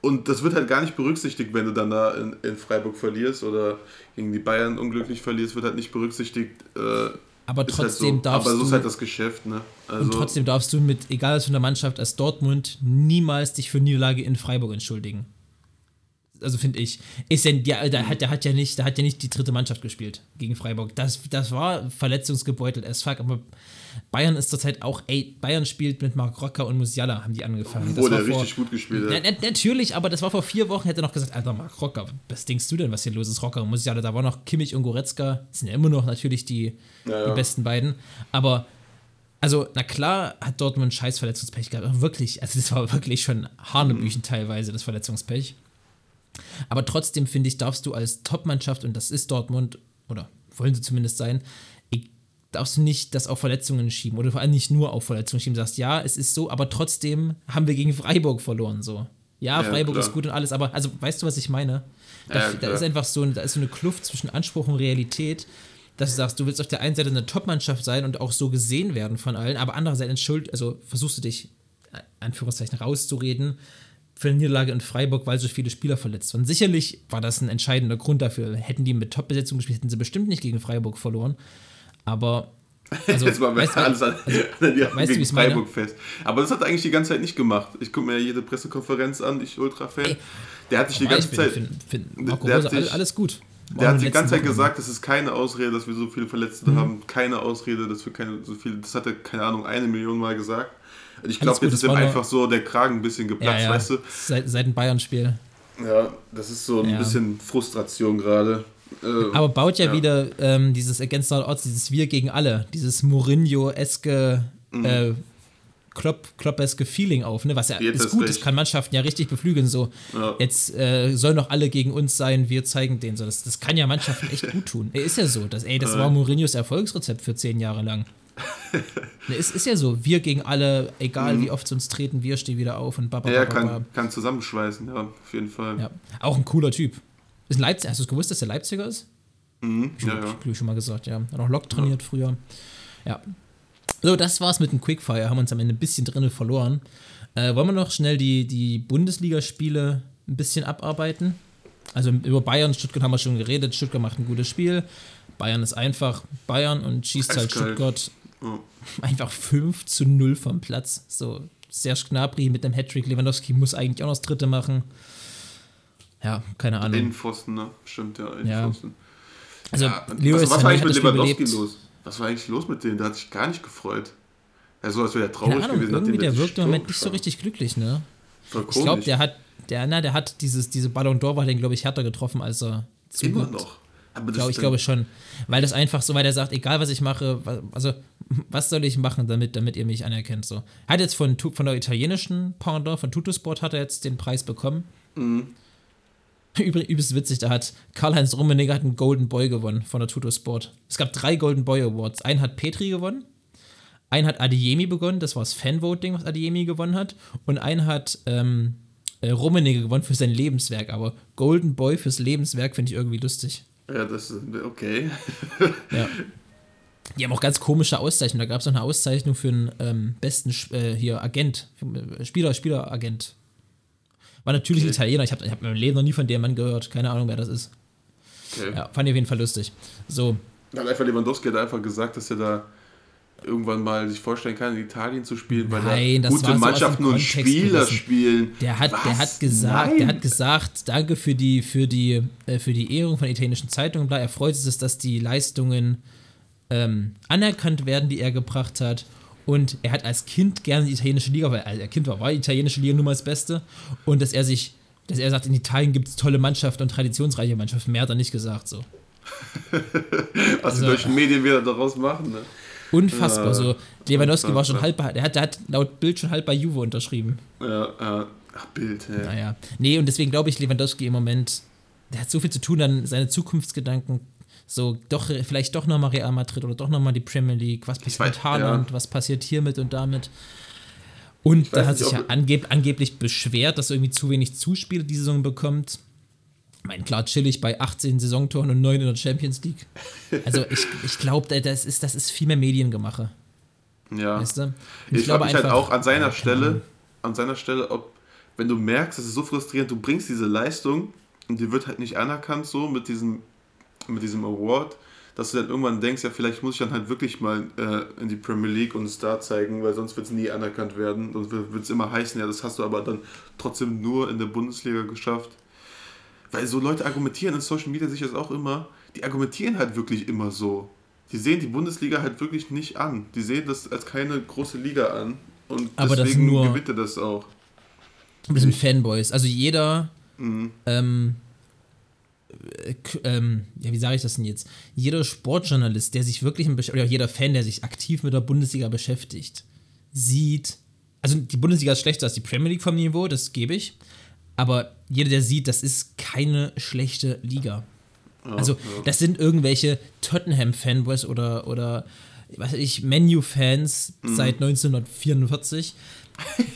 Und das wird halt gar nicht berücksichtigt, wenn du dann da in, in Freiburg verlierst oder gegen die Bayern unglücklich verlierst, wird halt nicht berücksichtigt. Äh, aber trotzdem halt so. darfst aber so ist halt das Geschäft, ne? Also und trotzdem darfst du mit, egal was für eine Mannschaft als Dortmund, niemals dich für Niederlage in Freiburg entschuldigen. Also finde ich. Ist denn, ja, der, hat, der, hat ja nicht, der hat ja nicht die dritte Mannschaft gespielt gegen Freiburg. Das, das war verletzungsgebeutelt as fuck, aber Bayern ist zurzeit auch, ey, Bayern spielt mit Marc Rocker und Musiala, haben die angefangen. Wo der vor, richtig gut gespielt hat. Na, natürlich, aber das war vor vier Wochen, hätte er noch gesagt, Alter, Marc Rocker, was denkst du denn, was hier los ist, Rocker und Musiala? Da war noch Kimmich und Goretzka, sind ja immer noch natürlich die, ja, ja. die besten beiden, aber also, na klar hat Dortmund scheiß Verletzungspech gehabt. Wirklich, also das war wirklich schon Hanebüchen mhm. teilweise, das Verletzungspech. Aber trotzdem finde ich, darfst du als Top-Mannschaft, und das ist Dortmund, oder wollen sie zumindest sein, darfst du nicht das auf Verletzungen schieben oder vor allem nicht nur auf Verletzungen schieben. Du sagst, ja, es ist so, aber trotzdem haben wir gegen Freiburg verloren. So. Ja, ja Freiburg klar. ist gut und alles, aber also weißt du, was ich meine? Da, ja, da ist einfach so, da ist so eine Kluft zwischen Anspruch und Realität, dass du sagst, du willst auf der einen Seite eine Top-Mannschaft sein und auch so gesehen werden von allen, aber andererseits entschuld, also versuchst du dich, Anführungszeichen, rauszureden für eine Niederlage in Freiburg, weil so viele Spieler verletzt waren. Sicherlich war das ein entscheidender Grund dafür. Hätten die mit Top-Besetzung gespielt, hätten sie bestimmt nicht gegen Freiburg verloren. Aber. Also, Jetzt mal weißt, alles an, also, weißt du, wie Freiburg fest. Aber das hat er eigentlich die ganze Zeit nicht gemacht. Ich gucke mir ja jede Pressekonferenz an, ich Ultra-Fan. Der hat sich die ganze Zeit. Find, find Marco der Rose, sich, alles gut. Der hat die ganze Zeit Wochen. gesagt, es ist keine Ausrede, dass wir so viele Verletzte mhm. haben. Keine Ausrede, dass wir keine so viele. Das hat er, keine Ahnung, eine Million Mal gesagt. Ich glaube, jetzt ist ihm einfach so der Kragen ein bisschen geplatzt, ja, ja. weißt du? Seit, seit dem Bayern-Spiel. Ja, das ist so ein ja. bisschen Frustration gerade. Äh, Aber baut ja, wieder ähm, dieses Against All Odds, dieses Wir gegen alle, dieses Mourinho-eske, mhm. äh, Klopp, Kloppeske Feeling auf, ne? Was ja Jetzt ist gut, das kann Mannschaften ja richtig beflügeln. So, ja. jetzt äh, sollen doch alle gegen uns sein, wir zeigen denen so. Das, das kann ja Mannschaften echt gut tun. Ist ja so. Das, ey, das war Mourinhos Erfolgsrezept für zehn Jahre lang. ne, es ist ja so, wir gegen alle, egal mhm. wie oft sie uns treten, wir stehen wieder auf und baba. Ja, kann, kann zusammenschweißen, ja, auf jeden Fall. Ja. Auch ein cooler Typ. Ist ein Leipzig, hast du es gewusst, dass der Leipziger ist? Mhm, Ich ja, habe ja. schon mal gesagt, ja. Hat auch Lok trainiert früher. Ja. So, das war's mit dem Quickfire. Haben uns am Ende ein bisschen drinnen verloren. Äh, wollen wir noch schnell die, die Bundesligaspiele ein bisschen abarbeiten? Also über Bayern, Stuttgart haben wir schon geredet. Stuttgart macht ein gutes Spiel. Bayern ist einfach Bayern und schießt halt. Stuttgart Ja. einfach 5 zu 0 vom Platz. So, Serge Gnabry mit dem Hattrick. Lewandowski muss eigentlich auch noch das dritte machen. Ja, keine Ahnung. Innenpfosten, ne? Stimmt, ja, Ja. Innenpfosten. Also, ja, Leo was, war eigentlich hat mit Lewandowski los? Was war eigentlich los mit dem? Der hat sich gar nicht gefreut. Ja, so als wäre er traurig Ahnung, gewesen. irgendwie der wirkt im Moment nicht so richtig glücklich, ne? Voll Ich glaube, der hat, der, na, der hat dieses, diese Ballon d'Or war den, glaube ich, härter getroffen, als er Immer zugibt. noch. Aber das Glaub, ist ich glaube schon. Weil das einfach so, weil er sagt, egal was ich mache, also was soll ich machen, damit, damit ihr mich anerkennt. So. Er hat jetzt von, von der italienischen Pendant, von Tutosport, hat er jetzt den Preis bekommen. Mhm. Übelst witzig, da hat Karl-Heinz Rummenigge hat einen Golden Boy gewonnen von der Tutosport. Es gab drei Golden Boy Awards. Einen hat Petri gewonnen, einen hat Adiemi begonnen, das war das Fanvoting, was Adiemi gewonnen hat, und einen hat ähm, äh, Rummenigge gewonnen für sein Lebenswerk. Aber Golden Boy fürs Lebenswerk finde ich irgendwie lustig. Ja, das ist okay. Ja. Die haben auch ganz komische Auszeichnungen. Da gab es noch eine Auszeichnung für einen ähm, besten äh, hier Agent, Spieler, Spieleragent. War natürlich Okay. Italiener. Ich habe ich hab in meinem Leben noch nie von dem Mann gehört. Keine Ahnung, wer das ist. okay. Ja, fand ich auf jeden Fall lustig. So, Dann hat einfach Lewandowski hat einfach gesagt, dass er da irgendwann mal sich vorstellen kann, in Italien zu spielen, weil Nein, da gute so Mannschaften und Spieler gerissen. spielen. der hat, der hat gesagt, Nein. der hat gesagt, danke für die, für die, äh, für die Ehrung von italienischen Zeitungen. Er freut sich, dass die Leistungen ähm, anerkannt werden, die er gebracht hat. Und er hat als Kind gerne die italienische Liga, weil als er Kind war, war die italienische Liga nun mal das Beste. Und dass er sich, dass er sagt, in Italien gibt es tolle Mannschaften und traditionsreiche Mannschaften. Mehr hat er nicht gesagt. So. Was Also- die deutschen Medien wieder daraus machen. Ne? Unfassbar. Ja, so, Lewandowski war schon unfassbar. halb bei, der hat, der hat laut Bild schon halb bei Juve unterschrieben. Ja, ja. Ach, Bild. Ja. Naja. Nee, und deswegen glaube ich, Lewandowski im Moment, der hat so viel zu tun, dann seine Zukunftsgedanken, so doch, vielleicht doch nochmal Real Madrid oder doch nochmal die Premier League, was passiert weiß- mit Haaland, ja. was passiert hiermit und damit. Und da hat nicht, sich ja angeb angeblich beschwert, dass er irgendwie zu wenig Zuspiele die Saison bekommt. Ich meine, klar, chillig bei 18 Saisontoren und 9 in der Champions League. Also ich, ich glaube, das ist, das ist viel mehr Mediengemache. ja. Weißt du? Und Ich, glaube mich halt auch an seiner Stelle, an seiner Stelle, ob, wenn du merkst, es ist so frustrierend, du bringst diese Leistung und die wird halt nicht anerkannt so mit diesem, mit diesem Award, dass du dann irgendwann denkst, ja, vielleicht muss ich dann halt wirklich mal äh, in die Premier League und einen Star zeigen, weil sonst wird es nie anerkannt werden. Sonst wird es immer heißen, ja, das hast du aber dann trotzdem nur in der Bundesliga geschafft. Weil so Leute argumentieren in Social Media sich das auch immer, die argumentieren halt wirklich immer so. Die sehen die Bundesliga halt wirklich nicht an. Die sehen das als keine große Liga an. Und Aber das deswegen nur- gewinnt er das auch. Das sind Fanboys. Also jeder, Mhm. ähm, äh, ähm, ja, wie sage ich das denn jetzt? Jeder Sportjournalist, der sich wirklich, oder jeder Fan, der sich aktiv mit der Bundesliga beschäftigt, sieht, also die Bundesliga ist schlechter als die Premier League vom Niveau, das gebe ich, aber jeder, der sieht, das ist keine schlechte Liga. Ja, Also, ja. das sind irgendwelche Tottenham-Fanboys oder, oder was weiß ich, Menu-Fans Mhm. seit 1944,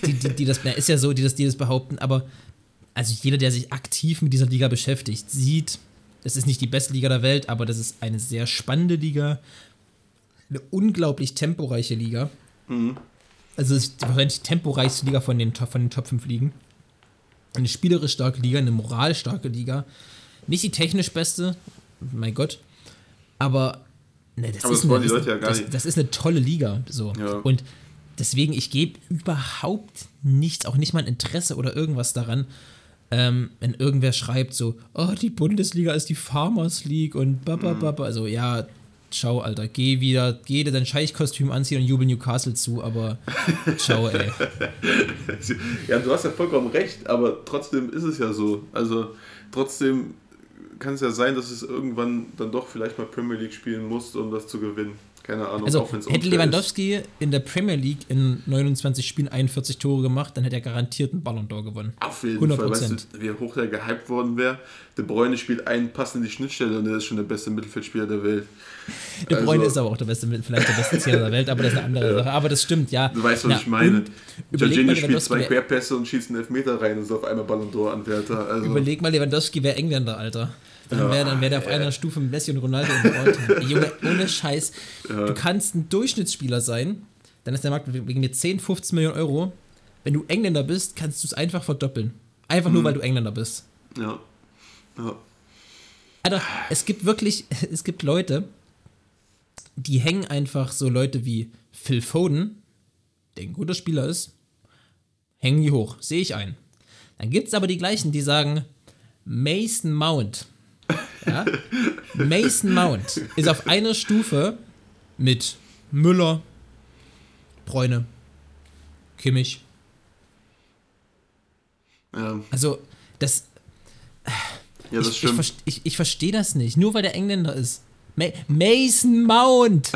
die, die, die das, na, ist ja so, die das, die das behaupten, aber also jeder, der sich aktiv mit dieser Liga beschäftigt, sieht, es ist nicht die beste Liga der Welt, aber das ist eine sehr spannende Liga, eine unglaublich temporeiche Liga. Mhm. Also es ist wahrscheinlich die temporeichste Liga von den, von den Top 5 Ligen. Eine spielerisch starke Liga, eine moralstarke Liga. Nicht die technisch beste, mein Gott, aber ne, das, Aber ist das eine, die das, Leute ja gar das, nicht. das ist eine tolle Liga. So. Ja. Und deswegen, ich gebe überhaupt nichts, auch nicht mal ein Interesse oder irgendwas daran, ähm, wenn irgendwer schreibt so, oh, die Bundesliga ist die Farmers League und Mhm. Mhm. babababa. Also ja, ciao, Alter, geh wieder, geh dir dein Scheichkostüm anziehen und jubel Newcastle zu, aber ciao, ey. Ja, du hast ja vollkommen recht, aber trotzdem ist es ja so. Also trotzdem kann es ja sein, dass es irgendwann dann doch vielleicht mal Premier League spielen muss, um das zu gewinnen. Keine Ahnung, Also hätte Lewandowski in der Premier League in 29 Spielen 41 Tore gemacht, dann hätte er garantiert einen Ballon d'Or gewonnen. ist. Auf jeden 100%. Fall, weißt du, wie hoch der gehypt worden wäre. De Bruyne spielt einen Pass in die Schnittstelle und er ist schon der beste Mittelfeldspieler der Welt. De Bruyne Also- ist aber auch der beste, vielleicht der beste Zehner der Welt, aber das ist eine andere Sache. Aber das stimmt, ja. Du weißt, was Na, ich meine. Jorginho mal, spielt zwei Querpässe und schießt einen Elfmeter rein und ist auf einmal Ballon d'Or-Anwärter. Also, Überleg mal, Lewandowski wäre Engländer, Alter. Dann wäre dann wär der auf einer Stufe mit Messi und Ronaldo und Alltime. Junge, ohne Scheiß. Du kannst ein Durchschnittsspieler sein, dann ist der Markt wegen mir 10, 15 Millionen Euro. Wenn du Engländer bist, kannst du es einfach verdoppeln. Einfach nur, weil du Engländer bist. Ja. ja. Alter, es gibt wirklich, es gibt Leute, die hängen einfach so Leute wie Phil Foden, der ein guter Spieler ist, hängen die hoch. Sehe ich ein. Dann gibt es aber die gleichen, die sagen, Mason Mount. Ja? Mason Mount ist auf einer Stufe mit Müller, Bräune, Kimmich. Ja, Also, das, ja das ich, ich, stimmt. verste- ich, ich verstehe das nicht. Nur weil der Engländer ist. Ma Mason Mount.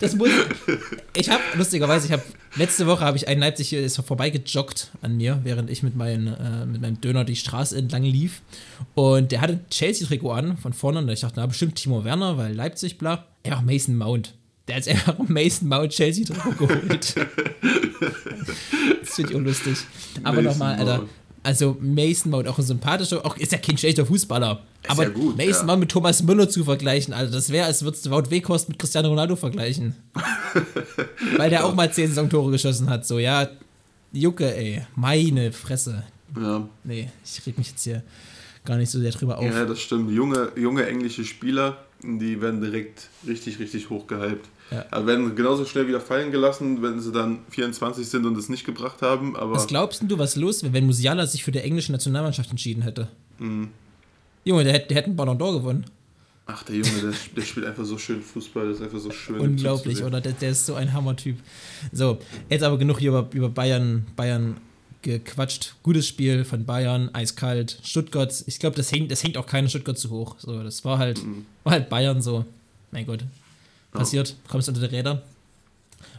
Das muss. Ich habe lustigerweise, ich habe letzte Woche habe ich einen Leipzig hier ist vorbeigejoggt an mir, während ich mit, meinen, äh, mit meinem Döner die Straße entlang lief. Und der hatte Chelsea-Trikot an von vorne. Und ich dachte, na bestimmt Timo Werner, weil Leipzig bla. Einfach Mason Mount. Der hat einfach ein Mason Mount Chelsea-Trikot geholt. das finde ich unlustig. Aber nochmal, Alter. Mount. Also Mason Mount, auch ein sympathischer, auch ist ja kein schlechter Fußballer. aber ja gut, Mason ja. Mount mit Thomas Müller zu vergleichen, Alter, das wäre, als würdest du Wout Weghorst mit Cristiano Ronaldo vergleichen. Weil der auch mal 10 Saisontore geschossen hat. So, ja, Jucke, ey. Meine Fresse. Ja. Nee, ich reg mich jetzt hier gar nicht so sehr drüber auf. ja, das stimmt. Junge, junge englische Spieler, die werden direkt richtig, richtig hoch gehypt. Ja. Aber werden genauso schnell wieder fallen gelassen, wenn sie dann 24 sind und es nicht gebracht haben. Aber Was glaubst denn du, was los wäre, wenn Musiala sich für die englische Nationalmannschaft entschieden hätte? Mhm. Junge, der, hätte- der hätte einen Ballon d'Or gewonnen. ach, der Junge, der, der spielt einfach so schön Fußball, das ist einfach so schön. Unglaublich, oder? Der, der ist so ein Hammertyp. So, jetzt aber genug hier über, über Bayern, Bayern gequatscht. Gutes Spiel von Bayern, eiskalt. Stuttgart, ich glaube, das hängt, das hängt auch keine Stuttgart zu hoch. So, das war halt, war halt Bayern so. Mein Gott. Passiert, kommst unter die Räder.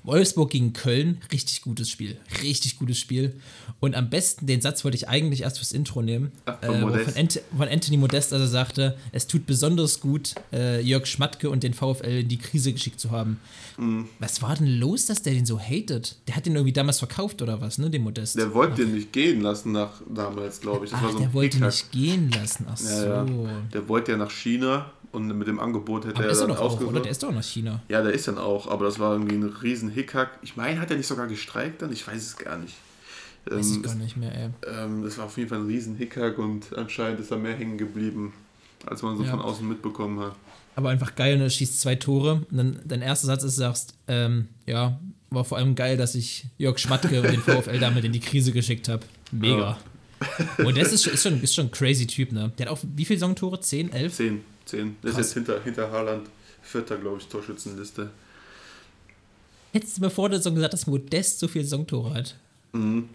Wolfsburg gegen Köln, richtig gutes Spiel. Richtig gutes Spiel. Und am besten, den Satz wollte ich eigentlich erst fürs Intro nehmen. Ach, von äh, von, Ant von Anthony Modest, also sagte, es tut besonders gut, äh, Jörg Schmatke und den VfL in die Krise geschickt zu haben. Mhm. Was war denn los, dass der den so hatet? Der hat den irgendwie damals verkauft oder was, ne, den Modest? Der wollte den nicht gehen lassen nach damals, glaube ich. Das ah, war so der wollte Hickhack. nicht gehen lassen. Ach so. Ja, ja. Der wollte ja nach China und mit dem Angebot hätte Aber er ist er doch auch, oder? Der ist doch nach China. Ja, der ist dann auch, aber das war irgendwie ein riesen Hickhack. Ich meine, hat er nicht sogar gestreikt dann? Ich weiß es gar nicht. Weiß ich Ähm, gar nicht mehr, ey. ähm, das war auf jeden Fall ein riesen Hickhack und anscheinend ist da mehr hängen geblieben, als man so Ja. von außen mitbekommen hat. Aber einfach geil, ne? Schießt zwei Tore. Und dann dein erster Satz ist, du sagst, ähm, ja, war vor allem geil, dass ich Jörg Schmatke und den VfL damit in die Krise geschickt habe. Mega. Und das ist, ist, schon, ist schon ein crazy Typ, ne? Der hat auch, wie viele Saisontore? 10, 11? 10, 10. Das Krass. ist jetzt hinter, hinter Haaland. Vierter, glaube ich, Torschützenliste. Hättest du mir vor der Saison gesagt, dass Modest so viele Saisontore hat. Mhm.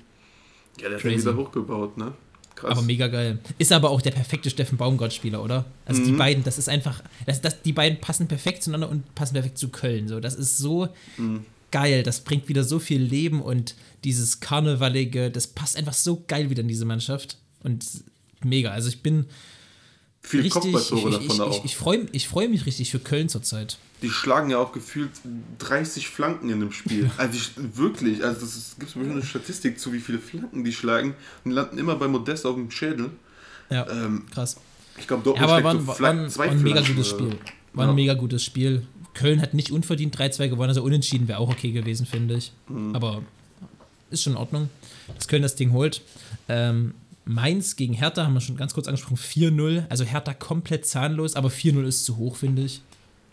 Ja, der hat Crazy. den wieder hochgebaut, ne? Krass. Aber mega geil. Ist aber auch der perfekte Steffen Baumgart-Spieler, oder? Also die Mhm. beiden, das ist einfach, das, das, die beiden passen perfekt zueinander und passen perfekt zu Köln. So, das ist so Mhm. Geil. Das bringt wieder so viel Leben und dieses Karnevalige, das passt einfach so geil wieder in diese Mannschaft. Und mega. Also ich bin Viel richtig, ich, Kopfballtore davon ich, auch. ich, ich freue ich freu mich richtig für Köln zurzeit. Die schlagen ja auch gefühlt 30 Flanken in dem Spiel. Also ich, wirklich, also das gibt es bestimmt eine Statistik zu, wie viele Flanken die schlagen und landen immer bei Modest auf dem Schädel. Ja, Ähm, krass. ich glaube, Ja, Dortmund aber schlägt war, so ein- war, ein- war ein mega gutes. Spiel. War ein Ja. mega gutes Spiel. Köln hat nicht unverdient 3-2 gewonnen, also unentschieden wäre auch okay gewesen, finde ich. Mhm. Aber ist schon in Ordnung, dass Köln das Ding holt. Ähm, Mainz gegen Hertha haben wir schon ganz kurz angesprochen, 4-0. Also Hertha komplett zahnlos, aber 4-0 ist zu hoch, finde ich.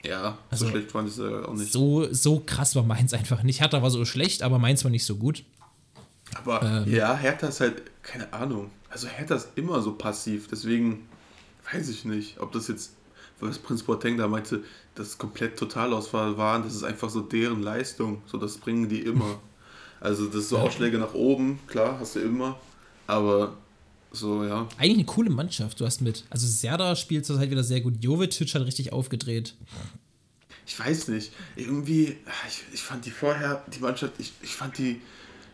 Ja, Also- so schlecht fand ich es ja auch nicht. So, so krass war Mainz einfach nicht. Hertha war so schlecht, aber Mainz war nicht so gut. Aber Ähm. ja, Hertha ist halt, keine Ahnung. Also Hertha ist immer so passiv, deswegen weiß ich nicht, ob das jetzt, was Prinz Boateng da meinte, das komplett Totalausfall waren, das ist einfach so deren Leistung. So, das bringen die immer. Also das ist so. Ausschläge nach oben, klar, hast du immer. Aber so, ja. Eigentlich eine coole Mannschaft, du hast mit. Also Serda spielt zurzeit wieder sehr gut. Jovetic hat richtig aufgedreht. Ich weiß nicht. Irgendwie, ich, ich fand die vorher, die Mannschaft, ich, ich fand die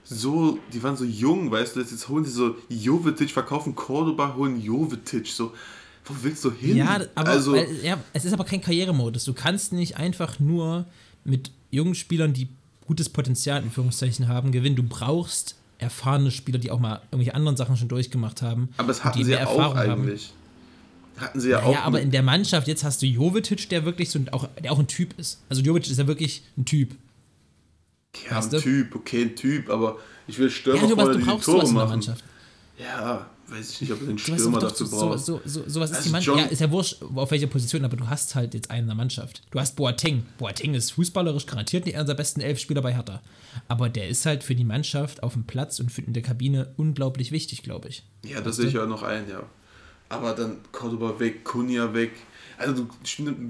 so, die waren so jung, weißt du, jetzt holen die so Jovetic, verkaufen Cordoba, holen Jovetic, so, wo willst du hin? Ja, aber also, weil, ja, es ist aber kein Karrieremodus. Du kannst nicht einfach nur mit jungen Spielern, die gutes Potenzial in Anführungszeichen haben, gewinnen. Du brauchst erfahrene Spieler, die auch mal irgendwelche anderen Sachen schon durchgemacht haben. aber es und hatten die sie mehr ja auch Erfahrung haben. eigentlich. Hatten sie ja, auch. Ja, aber in der Mannschaft, jetzt hast du Jovetic, der wirklich so ein, auch, der auch ein Typ ist. Also Jovetic ist ja wirklich ein Typ. ja, weißt ein du? Typ, okay, ein Typ, aber ich will Stürmer Ja, du, vorne, du die brauchst die Tore sowas in der machen. Mannschaft. Ja, weiß ich nicht, ob Du weißt Stürmer dafür so, brauchst. so, so, sowas ist die Mannschaft. Ja, ist ja wurscht, auf welcher Position, aber du hast halt jetzt einen in der Mannschaft. Du hast Boateng. Boateng ist fußballerisch garantiert nicht einer der besten elf Spieler bei Hertha. Aber der ist halt für die Mannschaft auf dem Platz und für in der Kabine unglaublich wichtig, glaube ich. Ja, das sehe ich ja noch ein, ja. Aber dann Cordoba weg, Kunja weg. Also du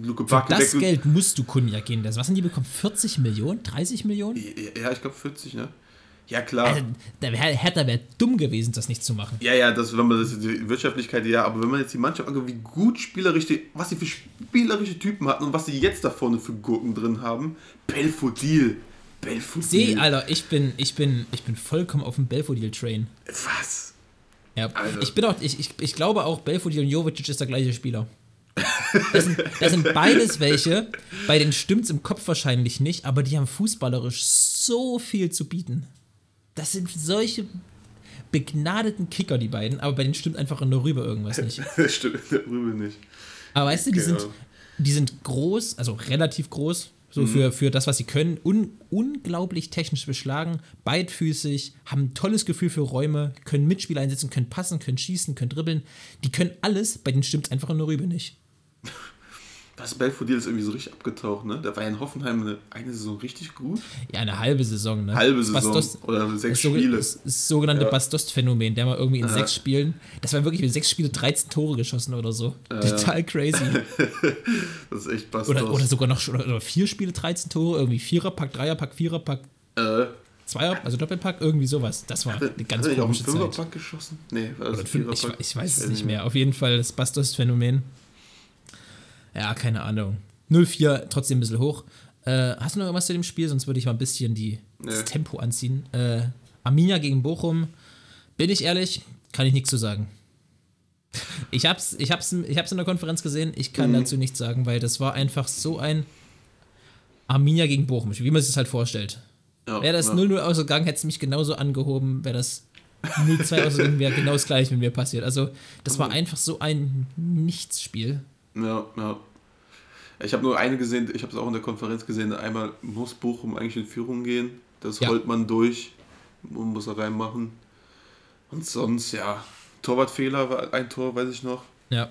Luke Für Backe weg. das du- Geld musst du Kunja gehen. Das, was haben die bekommen? 40 Millionen? 30 Millionen? Ja, ich glaube 40, ne? Ja, klar. Also, der wär, Hertha wäre dumm gewesen, das nicht zu machen. Ja, ja, das, wenn man das die Wirtschaftlichkeit, ja, aber wenn man jetzt die Mannschaft anguckt, wie gut spielerisch, die, was sie für spielerische Typen hatten und was sie jetzt da vorne für Gurken drin haben, Belfodil. Belfodil. Seh, Alter, ich bin, ich bin, ich bin vollkommen auf dem Belfodil-Train. Was? Ja, Alter. ich bin auch, ich, ich, ich glaube auch, Belfodil und Jovic ist der gleiche Spieler. Das sind, das sind beides welche, bei denen stimmt's im Kopf wahrscheinlich nicht, aber die haben fußballerisch so viel zu bieten. Das sind solche begnadeten Kicker, die beiden, aber bei denen stimmt einfach in der Rübe irgendwas nicht. Stimmt der Rübe nicht. Aber weißt du, die Genau. sind, die sind groß, also relativ groß, Mhm. so für, für das, was sie können, un, unglaublich technisch beschlagen, beidfüßig, haben ein tolles Gefühl für Räume, können Mitspieler einsetzen, können passen, können schießen, können dribbeln. Die können alles, bei denen stimmt einfach in der Rübe nicht. Das Belfodil ist irgendwie so richtig abgetaucht, ne? Da war ja in Hoffenheim eine, eine Saison richtig gut. Ja, eine halbe Saison, ne? Halbe Saison Bastos- oder sechs das, so, Spiele. das, das sogenannte Ja. Bastost-Phänomen, der mal irgendwie in Ja. sechs Spielen, das war wirklich in sechs Spiele 13 Tore geschossen oder so. Total crazy. Das ist echt Bastos. Oder, oder sogar noch oder, oder vier Spiele 13 Tore, irgendwie Viererpack, Dreierpack, Viererpack, äh, Zweier, also Doppelpack, irgendwie sowas. Das war eine ganz hat komische den Zeit. Fünferpack geschossen? Nee, war das Oder fünf, ich, ich weiß es nicht mehr. Auf jeden Fall das Bastos-Phänomen. Ja, keine Ahnung. 0-4, trotzdem ein bisschen hoch. Äh, hast du noch irgendwas zu dem Spiel? Sonst würde ich mal ein bisschen die, das. Tempo anziehen. Äh, Arminia gegen Bochum. Bin ich ehrlich, kann ich nichts zu sagen. Ich hab's, ich, hab's, ich hab's in der Konferenz gesehen, ich kann dazu nichts sagen, weil das war einfach so ein Arminia gegen Bochum, wie man sich das halt vorstellt. Ja, Wäre das ja. 0-0 ausgegangen, hätte es mich genauso angehoben. Wäre das 0-2 ausgegangen, wäre genau das gleiche mit mir passiert. Also, das war einfach so ein Nichtsspiel. Ja, ja. Ich habe nur eine gesehen, ich habe es auch in der Konferenz gesehen. Einmal muss Bochum eigentlich in Führung gehen. Das Ja. rollt man durch und muss er reinmachen. Und sonst, ja, Torwartfehler war ein Tor, weiß ich noch. Ja.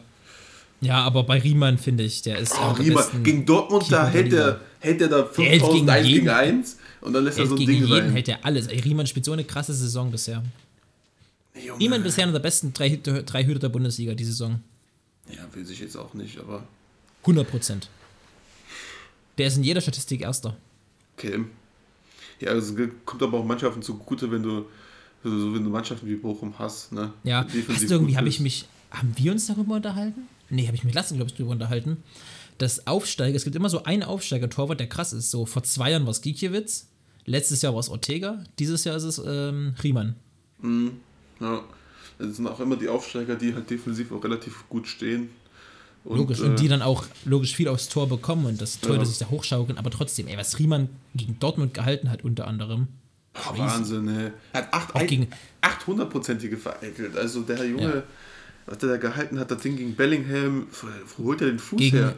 Ja, aber bei Riemann finde ich, der ist Oh, Riemann, gegen Dortmund, da Keeper der hält der, hält der da hält gegen 5001 gegen jeden. 1 und dann lässt er so ein gegen Ding jeden rein. hält er alles. Ey, Riemann spielt so eine krasse Saison bisher. Junge. Riemann bisher einer der besten drei, Hüter- drei Hüter der Bundesliga die Saison. Ja, will sich jetzt auch nicht, aber 100 Prozent. Der ist in jeder Statistik Erster. okay. Ja, es kommt aber auch Mannschaften zugute, wenn du, so, wenn du Mannschaften wie Bochum hast. Ne? Ja, hast irgendwie, habe ich mich, haben wir uns darüber unterhalten? Nee, habe ich mich lassen, glaube ich, darüber unterhalten. Das Aufsteiger, es gibt immer so einen Aufsteiger-Torwart, der krass ist. So, vor zwei Jahren war es Gikiewicz, letztes Jahr war es Ortega, dieses Jahr ist es ähm, Riemann. Ja, das sind auch immer die Aufsteiger, die halt defensiv auch relativ gut stehen. Und, Logisch. äh, und die dann auch logisch viel aufs Tor bekommen und das Tor, Ja. dass sich da hochschaukeln, aber trotzdem, ey, was Riemann gegen Dortmund gehalten hat, unter anderem. oh, Wahnsinn, ey. Er hat acht, Auch gegen- 800-prozentige vereitelt. Also der Junge, Ja. was der da gehalten hat, das Ding gegen Bellingham, wo holt er den Fuß Gegen, her?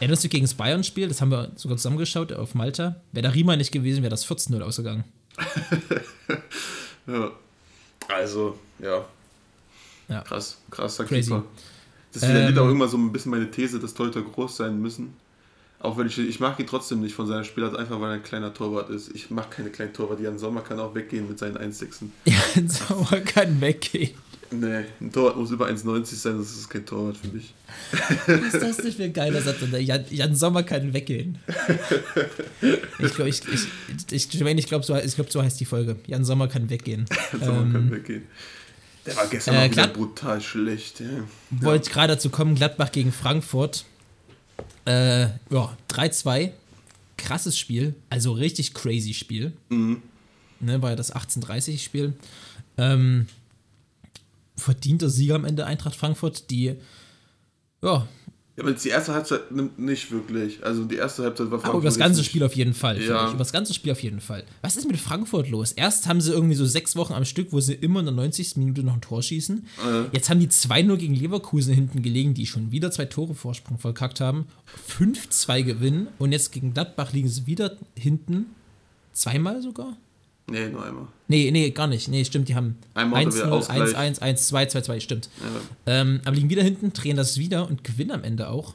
erinnerst du dich gegen das Bayern-Spiel? Das haben wir sogar zusammengeschaut auf Malta. Wäre da Riemann nicht gewesen, wäre das 14-0 ausgegangen. Ja. Also, ja. Ja. Krass, krasser Crazy. Keeper. Das Ähm, auch immer so ein bisschen meine These, dass Torhüter groß sein müssen. Auch wenn ich, ich mag ihn trotzdem nicht von seiner Spielart, einfach weil er ein kleiner Torwart ist. Ich mag keine kleinen Torwart. Jan Sommer kann auch weggehen mit seinen 1,6. Ja, Sauer kann weggehen. Nee, ein Torwart muss über 1,90 sein, das ist kein Torwart für mich. Ist das für ein geiler Satz? Jan, Jan Sommer kann weggehen. Ich glaube, ich, ich, ich, ich glaube, so, ich glaub, so heißt die Folge. Jan Sommer kann weggehen. Jan Sommer Ähm, kann weggehen. Der war gestern äh, wieder brutal schlecht. Ja. Wollte gerade dazu kommen, Gladbach gegen Frankfurt. Äh, ja, 3-2. Krasses Spiel. Also richtig crazy Spiel. Mhm. Ne, war ja das 18:30-Spiel. Ähm, verdienter Sieger am Ende Eintracht Frankfurt, die ja, Ja, aber die erste Halbzeit nimmt nicht wirklich. Also die erste Halbzeit war Frankfurt. Aber über das ganze Spiel auf jeden Fall. Ja. Über das ganze Spiel auf jeden Fall. Was ist mit Frankfurt los? Erst haben sie irgendwie so sechs Wochen am Stück, wo sie immer in der 90. Minute noch ein Tor schießen. Äh. Jetzt haben die 2-0 gegen Leverkusen hinten gelegen, die schon wieder zwei Tore Vorsprung verkackt haben. 5-2 gewinnen und jetzt gegen Gladbach liegen sie wieder hinten. Zweimal sogar? Nee, nur einmal. Nee, nee, gar nicht. Nee, stimmt, die haben 1-0, 1-1, 1-2, 2-2, stimmt. Ja. Ähm, aber liegen wieder hinten, drehen das wieder und gewinnen am Ende auch.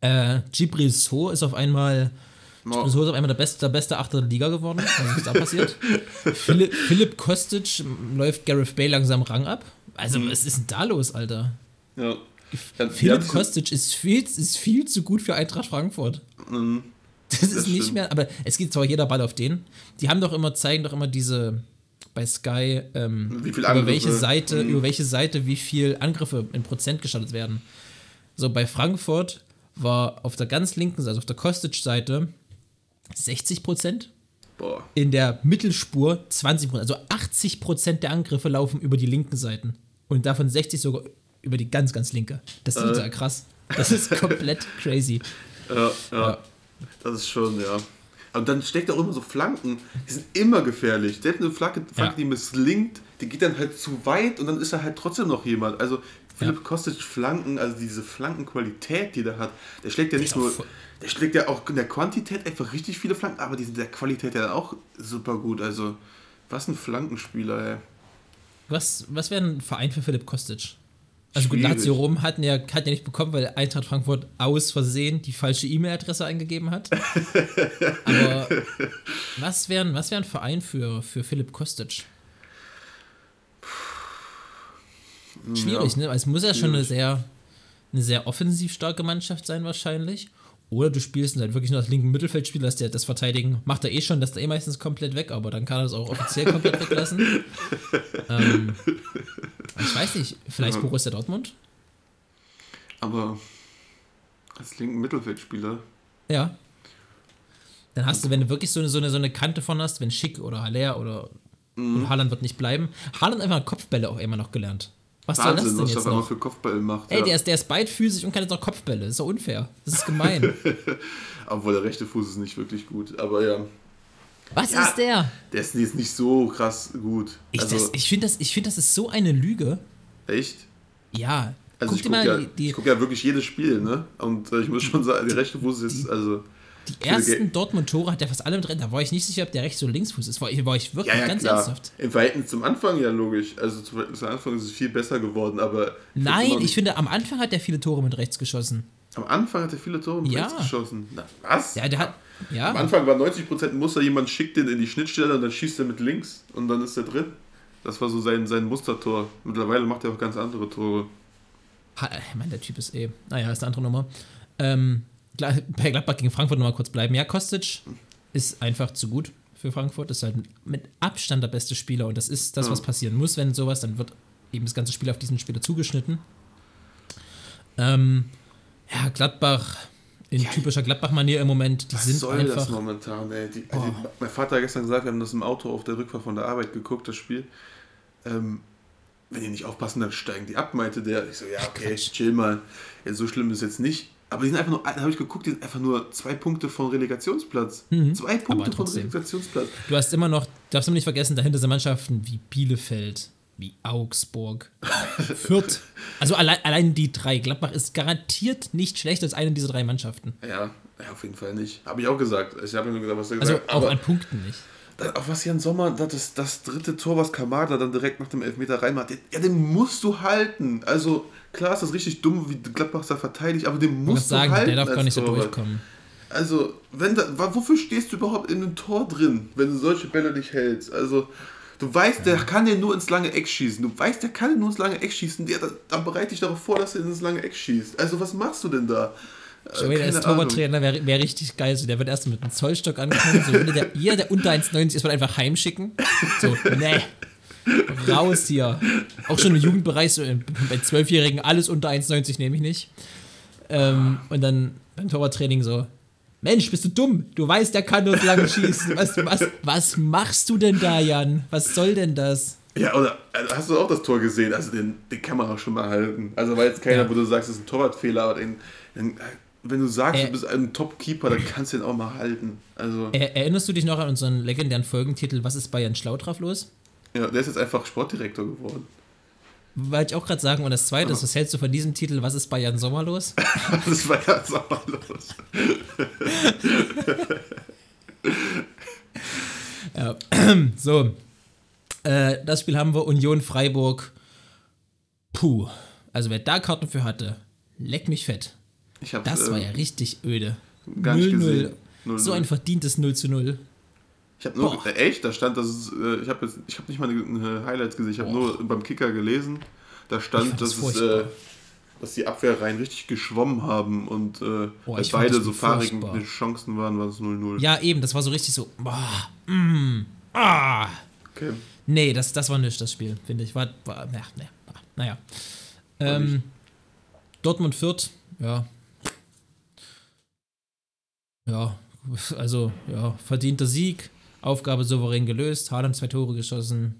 Äh, Gibril So ist auf einmal. Oh. So ist auf einmal der beste, der beste Achter der Liga geworden. Was ist da passiert? Philipp, Philipp Kostic läuft Gareth Bale langsam Rang ab. Also, mhm. was ist denn da los, Alter? Ja. Philipp Kostic ist viel, ist viel zu gut für Eintracht Frankfurt. Mhm. Das, das, ist stimmt. nicht mehr, aber es geht zwar jeder Ball auf den. Die haben doch immer, zeigen doch immer diese bei Sky, ähm, über welche Seite, mhm. über welche Seite wie viel Angriffe in Prozent gestartet werden. So, bei Frankfurt war auf der ganz linken Seite, also auf der Kostic-Seite 60 Prozent. In der Mittelspur 20 Prozent. Also 80 Prozent der Angriffe laufen über die linken Seiten. Und davon 60 sogar über die ganz, ganz linke. Das ist äh. krass. Das ist komplett crazy. Ja, ja, ja. Das ist schon, ja. Aber dann steckt auch immer so Flanken, die sind immer gefährlich. Selbst eine Flanke, Flanke ja. die misslingt, die geht dann halt zu weit und dann ist da halt trotzdem noch jemand. Also Philipp ja. Kostic Flanken, also diese Flankenqualität, die der hat, der schlägt ja nicht nur, der schlägt ja auch in der Quantität einfach richtig viele Flanken, aber die sind der Qualität ja auch super gut. Also, was ein Flankenspieler, ey. Was, was wäre ein Verein für Philipp Kostic? Also gut, Lazio Rom hatten ja, hat ja nicht bekommen, weil Eintracht Frankfurt aus Versehen die falsche E-Mail-Adresse eingegeben hat. Aber was wäre was wär ein Verein für, für Philipp Kostic? Schwierig, ja. ne? Es muss ja schon eine sehr, eine sehr offensiv starke Mannschaft sein, wahrscheinlich. Oder du spielst halt wirklich nur als linken Mittelfeldspieler, dass der das Verteidigen macht er eh schon, das er eh meistens komplett weg, aber dann kann er das auch offiziell komplett weglassen. ähm, ich weiß nicht, vielleicht ja. Borussia Dortmund? Aber als linken Mittelfeldspieler. Ja. Dann hast du, wenn du wirklich so eine, so eine, so eine Kante von hast, wenn Schick oder Haller oder mhm. Haaland wird nicht bleiben. Haaland einfach Kopfbälle auch immer noch gelernt. Was Wahnsinn, soll das denn was jetzt noch? für Kopfbälle macht. Ey, ja. der, ist, der ist beidfüßig und kann jetzt noch Kopfbälle. Das ist doch unfair. Das ist gemein. Obwohl der rechte Fuß ist nicht wirklich gut. Aber ja. Was ja, ist der? Der ist jetzt nicht so krass gut. Ich, also, ich finde, das, find, das ist so eine Lüge. Echt? Ja. Also Guck ich gucke ja, die, guck ja wirklich jedes Spiel, ne? Und äh, ich muss schon sagen, der rechte Fuß ist, also... Die ersten Dortmund-Tore hat er fast alle drin. Da war ich nicht sicher, ob der Rechts- oder Linksfuß ist. War, war ich wirklich ja, ja, ganz klar. ernsthaft. Im Verhältnis zum Anfang ja logisch. Also zum, zum Anfang ist es viel besser geworden, aber. Nein, ich finde, am Anfang hat er viele Tore mit rechts geschossen. Am Anfang hat er viele Tore mit ja. rechts geschossen. Na, was? Ja, der hat. Ja. Am Anfang war 90% Muster, jemand schickt den in die Schnittstelle und dann schießt er mit links und dann ist er drin. Das war so sein, sein Mustertor. Mittlerweile macht er auch ganz andere Tore. Ich meine, der Typ ist eh. Naja, ist eine andere Nummer. Ähm, bei Gladbach gegen Frankfurt nochmal kurz bleiben. Ja, Kostic ist einfach zu gut für Frankfurt. Ist halt mit Abstand der beste Spieler und das ist das, was passieren muss, wenn sowas, dann wird eben das ganze Spiel auf diesen Spieler zugeschnitten. Ähm, ja, Gladbach in ja, typischer Gladbach-Manier im Moment. Die was sind soll einfach, das momentan, ey? Die, also mein Vater hat gestern gesagt, wir haben das im Auto auf der Rückfahrt von der Arbeit geguckt, das Spiel. Ähm, wenn die nicht aufpassen, dann steigen die ab, meinte der. Ich so, ja, okay, chill mal. Ja, so schlimm ist jetzt nicht. Aber die sind einfach nur, da habe ich geguckt, die sind einfach nur zwei Punkte von Relegationsplatz. Mhm. Zwei Punkte von Relegationsplatz. Du hast immer noch, darfst du nicht vergessen, dahinter sind Mannschaften wie Bielefeld, wie Augsburg, Fürth. Also allein, allein die drei. Gladbach ist garantiert nicht schlechter als eine dieser drei Mannschaften. Ja, ja auf jeden Fall nicht. Habe ich auch gesagt. Ich habe nur gesagt, was er gesagt Also auch an Punkten nicht. Auch was Jan Sommer, das, das dritte Tor, was Kamada dann direkt nach dem Elfmeter reinmacht, ja, den musst du halten. Also klar ist das richtig dumm, wie Gladbach da verteidigt, aber den musst du sagen, halten. Der darf gar nicht so durchkommen. Also, wenn da, wofür stehst du überhaupt in einem Tor drin, wenn du solche Bälle nicht hältst? Also, du weißt, ja. der kann ja nur ins lange Eck schießen. Du weißt, der kann nur ins lange Eck schießen. Der, dann bereite dich darauf vor, dass er ins lange Eck schießt. Also, was machst du denn da? Joey, der als Torwarttrainer wäre wär richtig geil. So, der wird erst mit einem Zollstock ankommen. So, der, jeder, der unter 1,90 ist, wird einfach heimschicken. So, ne. Raus hier. Auch schon im Jugendbereich, so bei Zwölfjährigen, alles unter 1,90 nehme ich nicht. Ähm, und dann beim Torwarttraining so: Mensch, bist du dumm? Du weißt, der kann nur lange schießen. Was, was, was machst du denn da, Jan? Was soll denn das? Ja, oder also hast du auch das Tor gesehen? Also den, den kann man auch schon mal halten. Also war jetzt keiner, Ja. wo du sagst, das ist ein Torwartfehler, aber den, den, wenn du sagst, Äh. du bist ein Top-Keeper, dann kannst du den auch mal halten. Also, Er, erinnerst du dich noch an unseren legendären Folgentitel Was ist bei Jan Schlautraff los? Ja, der ist jetzt einfach Sportdirektor geworden. Wollte ich auch gerade sagen. Und das zweite ist, was hältst du von diesem Titel Was ist bei Jan Sommer los? Das war ja sauerlos. Ja. So. Äh, das Spiel haben wir Union Freiburg. Puh. Also wer da Karten für hatte, leck mich fett. Das war ja richtig öde. gar nicht 0-0. gesehen. 0-0. So ein verdientes 0 zu 0. Ich habe nur, Boah. äh, echt, da stand, dass es, äh, ich habe jetzt, ich habe nicht mal eine, Highlights gesehen, ich habe nur beim Kicker gelesen, da stand, dass es, äh, dass die Abwehrreihen richtig geschwommen haben und äh, Boah, fand beide so fahrig furchtbar. mit Chancen waren, war es 0-0. Ja, eben, das war so richtig so. Boah, mm, ah. Okay. Nee, das, das war nicht das Spiel, finde ich. War, war, ja, nee, ah, naja. Ähm, Dortmund Fürth, ja. Ja, also, ja, verdienter Sieg, Aufgabe souverän gelöst, Haaland zwei Tore geschossen.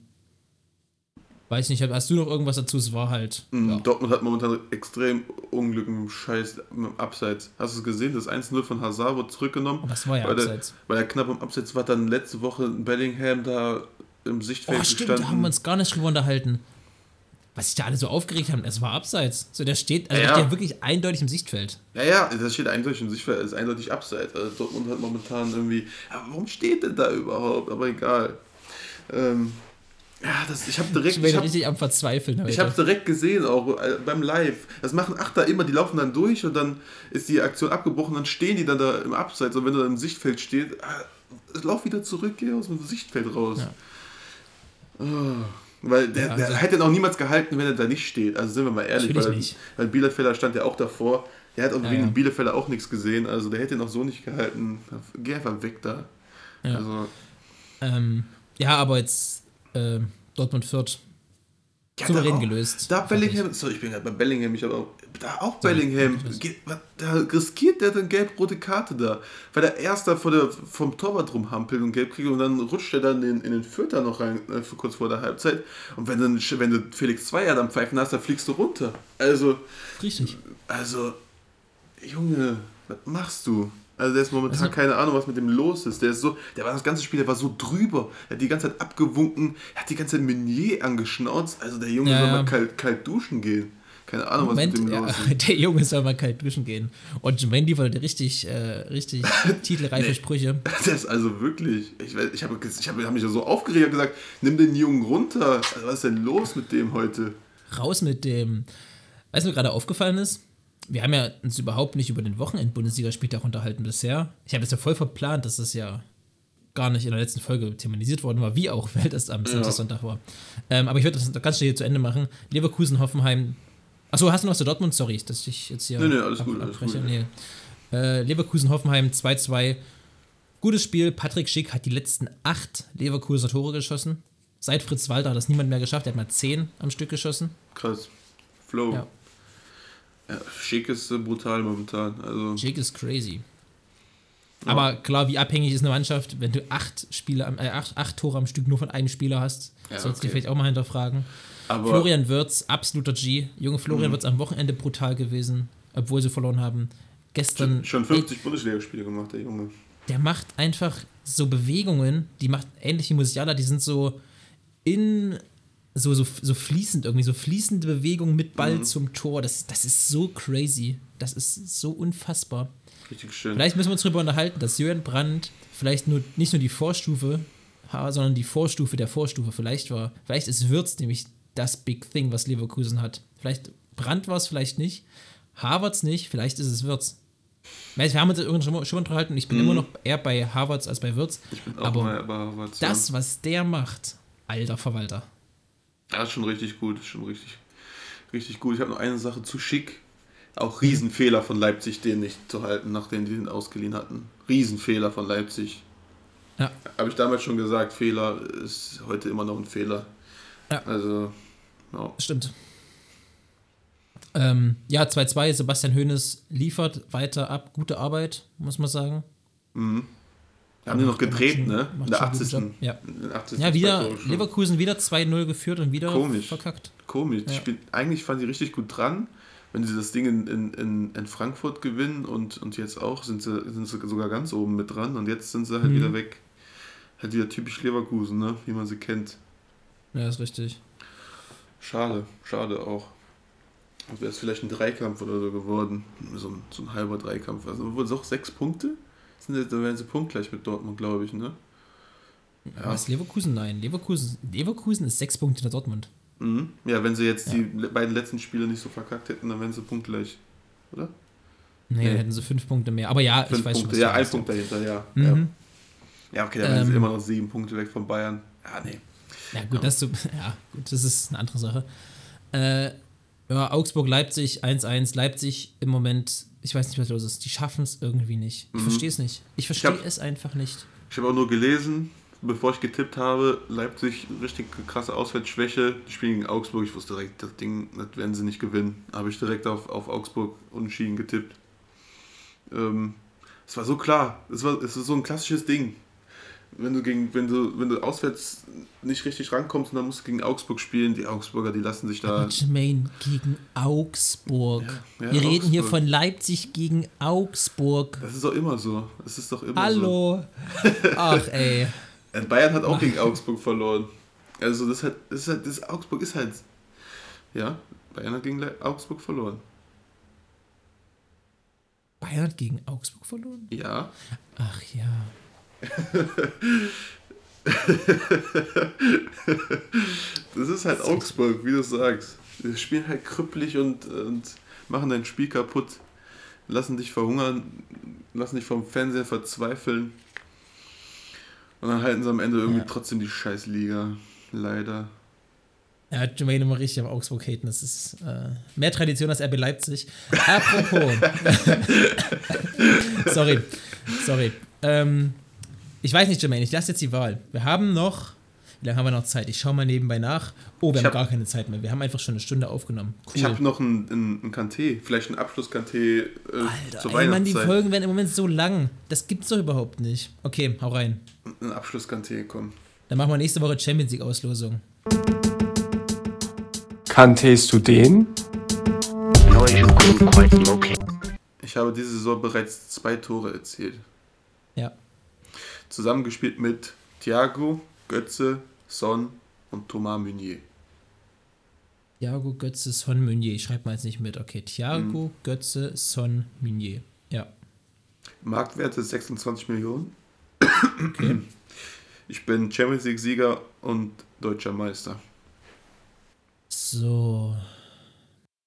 Weiß nicht, hast du noch irgendwas dazu? Es war halt. Mhm, Ja. Dortmund hat momentan extrem Unglück mit dem Scheiß mit dem Abseits. Hast du es gesehen? Das 1-0 von Hazard wurde zurückgenommen. Aber es war ja weil, der, abseits. weil er knapp im Abseits war, dann letzte Woche in Bellingham da im Sichtfeld Oh, stimmt, gestanden. da haben wir uns gar nicht drüber unterhalten. Was sich da alle so aufgeregt haben, es war abseits. So, der steht, also Ja, der ja. steht wirklich eindeutig im Sichtfeld. Ja, ja, das steht eindeutig im Sichtfeld, ist eindeutig abseits. Also Dortmund hat momentan irgendwie. Aber warum steht denn da überhaupt? Aber egal. Ähm, ja, das, ich habe direkt. Ich bin Ich hab, richtig am Verzweifeln heute. ich hab's direkt gesehen, auch äh, beim Live. Das machen Achter immer, die laufen dann durch und dann ist die Aktion abgebrochen, dann stehen die dann da im Abseits und wenn du dann im Sichtfeld stehst, äh, lauf wieder zurück, geh aus dem Sichtfeld raus. Ja. Oh, weil der, Ja, der also- hätte auch niemals gehalten, wenn er da nicht steht. Also sind wir mal ehrlich, weil, nicht. weil Bielefelder stand ja auch davor. Der hat auch Ja, wegen ja. Bielefelder auch nichts gesehen, also der hätte auch so nicht gehalten. Geh einfach weg da. Ja. Also, Ähm, ja, aber jetzt äh, Dortmund Fürth ja, souverän gelöst. Da Bellingham, sorry, ich bin gerade bei Bellingham, ich habe auch, da auch Bellingham, geht, was- da riskiert der dann gelb-rote Karte da, weil der Erster vor der, vom Torwart rumhampelt und gelb kriegt und dann rutscht er dann in, in den Vierter noch rein, äh, für kurz vor der Halbzeit und wenn, dann, wenn du Felix Zweier am Pfeifen hast, dann fliegst du runter. Also, Richtig. also, Junge, was machst du? Also der ist momentan Also- keine Ahnung, was mit dem los ist. Der ist so, der war das ganze Spiel, der war so drüber. Er hat die ganze Zeit abgewunken, er hat die ganze Zeit Meunier angeschnauzt. Also der Junge Ja, soll mal kalt, kalt duschen gehen. Keine Ahnung, was Moment, mit dem ja, los ist. der Junge soll mal kalt duschen gehen. Und Mendy wollte richtig, äh, richtig titelreife Nee. Sprüche. Das ist also wirklich, ich, ich habe ich hab, hab mich ja so aufgeregt und gesagt, nimm den Jungen runter. Also was ist denn los mit dem heute? Raus mit dem. Weißt du, mir gerade aufgefallen ist? Wir haben ja uns überhaupt nicht über den Wochenend-Bundesligaspieltag unterhalten bisher. Ich habe es ja voll verplant, dass das ja gar nicht in der letzten Folge thematisiert worden war, wie auch, weil das am Samstag war. Ähm, aber ich würde das ganz schnell hier zu Ende machen. Leverkusen, Hoffenheim. Achso, hast du noch zu Dortmund? Sorry, dass ich jetzt hier. Nee, nee, alles gut, alles gut. Nee. Äh, Leverkusen, Hoffenheim 2-2. Gutes Spiel. Patrick Schick hat die letzten acht Leverkusener Tore geschossen. Seit Fritz Walter hat das niemand mehr geschafft. Er hat mal zehn am Stück geschossen. Krass. Flow. Ja. Ja. Schick ist äh, brutal momentan. Also, Jake ist crazy. Aber klar, wie abhängig ist eine Mannschaft, wenn du acht Spiele, am- äh, acht, acht Tore am Stück nur von einem Spieler hast? Ja, Sollst du okay. vielleicht auch mal hinterfragen. aber Florian Wirtz, absoluter G. Junge Florian Mhm. Wirtz am Wochenende brutal gewesen, obwohl sie verloren haben. Gestern, schon 50 Bundesligaspiele gemacht, der Junge. der macht einfach so Bewegungen, die macht ähnlich wie Musiala, die sind so in so, so, so fließend irgendwie, so fließende Bewegungen mit Ball Mhm. zum Tor. Das, das ist so crazy. Das ist so unfassbar. Richtig schön. Vielleicht müssen wir uns darüber unterhalten, dass Jürgen Brandt vielleicht nur nicht nur die Vorstufe, sondern die Vorstufe der Vorstufe vielleicht war. Vielleicht ist Würz nämlich das Big Thing, was Leverkusen hat. Vielleicht Brandt war es, vielleicht nicht. Harvards nicht, vielleicht ist es Würz. Wir haben uns irgendwann schon mal, schon mal unterhalten und ich bin immer noch eher bei Harvards als bei Würz. ich bin auch aber mal bei Harvard. Das, was der macht, alter Verwalter. Ja, ist schon richtig gut, ist schon richtig, richtig gut. Ich habe noch eine Sache zu schick. Auch Riesenfehler von Leipzig, den nicht zu halten, nachdem die den ausgeliehen hatten. Riesenfehler von Leipzig. Ja. Habe ich damals schon gesagt, Fehler ist heute immer noch ein Fehler. Ja. Also, ja. Stimmt. Ähm, ja, 2-2, Sebastian Hoeneß liefert weiter ab. Gute Arbeit, muss man sagen. Mhm. Haben die noch gedreht, schon- ne? In der schon einen guten 80. Job. Ja. in der 80. Ja, wieder. Leverkusen wieder 2-0 geführt und wieder Komisch. verkackt. Komisch. Ja. spielen, eigentlich fahren die richtig gut dran. Wenn sie das Ding in, in, in, Frankfurt gewinnen und, und jetzt auch, sind sie, sind sie sogar ganz oben mit dran und jetzt sind sie halt Mhm. wieder weg. Halt wieder typisch Leverkusen, ne? Wie man sie kennt. Ja, ist richtig. Schade, schade auch. Wäre es vielleicht ein Dreikampf oder so geworden. So ein, so ein halber Dreikampf. Also es auch sechs Punkte? Sind da wären sie punktgleich mit Dortmund, glaube ich, ne? Ja. Was, Leverkusen? Nein. Leverkusen, Leverkusen ist sechs Punkte hinter Dortmund. Mhm. Ja, wenn sie jetzt die le- beiden letzten Spiele nicht so verkackt hätten, dann wären sie punktgleich. Oder? Nee, Nee. dann hätten sie fünf Punkte mehr. Aber ja, Fünf ich weiß schon, Punkte. was Ja, ein. Punkt dahinter, ja. ja. Mhm. Ja, okay, dann wären sie Ähm. immer noch sieben Punkte weg von Bayern. Ja, nee. Ja, gut, dass du. Ja, gut, das ist eine andere Sache. Äh, ja, Augsburg, Leipzig 1-1. Leipzig im Moment, ich weiß nicht, was los ist. Die schaffen es irgendwie nicht. Ich Mhm. verstehe es nicht. Ich verstehe es einfach nicht. Ich habe auch nur gelesen, bevor ich getippt habe, Leipzig richtig krasse Auswärtsschwäche. Die spielen gegen Augsburg. Ich wusste direkt, das Ding, das werden sie nicht gewinnen. Habe ich direkt auf, auf Augsburg unentschieden getippt. Ähm, es war so klar. Es war es ist so ein klassisches Ding. Wenn du gegen, wenn du, wenn du auswärts nicht richtig rankommst und dann musst du gegen Augsburg spielen, die Augsburger, die lassen sich da. Jermaine gegen Augsburg. Ja, ja, Wir reden hier Augsburg. von Leipzig gegen Augsburg. Das ist doch immer so. Das ist doch immer so. Hallo. Ach, ey. Äh, Bayern hat auch gegen Augsburg verloren. Also das hat, das ist halt, das Augsburg ist halt, ja, Bayern hat gegen Le- Augsburg verloren. Bayern hat gegen Augsburg verloren? Ja. Ach ja. Das ist halt Augsburg, wie du sagst. Die spielen halt krüppelig und, und machen dein Spiel kaputt, lassen dich verhungern, lassen dich vom Fernseher verzweifeln. Und dann halten sie am Ende irgendwie Ja. trotzdem die Scheißliga. Leider. Er hat Jermaine immer richtig am Augsburg haten. Das ist äh, mehr Tradition als RB Leipzig. Apropos. sorry. Sorry. Ähm, ich weiß nicht, Jermaine, ich lasse jetzt die Wahl. Wir haben noch. Wie lange haben wir noch Zeit? Ich schaue mal nebenbei nach. Oh, wir Ich haben hab- gar keine Zeit mehr. Wir haben einfach schon eine Stunde aufgenommen. Cool. Ich habe noch ein, ein, ein Kanté, vielleicht ein Abschlusskanté äh, Alter, zur ey, Mann, die Weihnachtszeit. Folgen werden im Moment so lang. Das gibt's doch überhaupt nicht. Okay, hau rein. Ein Abschlusskanté, komm. Dann machen wir nächste Woche Champions League Auslosung. Kanntest du den? Ich habe diese Saison bereits zwei Tore erzielt. Ja. Zusammengespielt mit Thiago, Götze, Son und Thomas Meunier. Thiago, Götze, Son, Meunier. Ich schreibe mal jetzt nicht mit. Okay, Thiago, Mhm. Götze, Son, Meunier. Ja. Marktwert ist 26 Millionen. Okay. Ich bin Champions League-Sieger und deutscher Meister. So.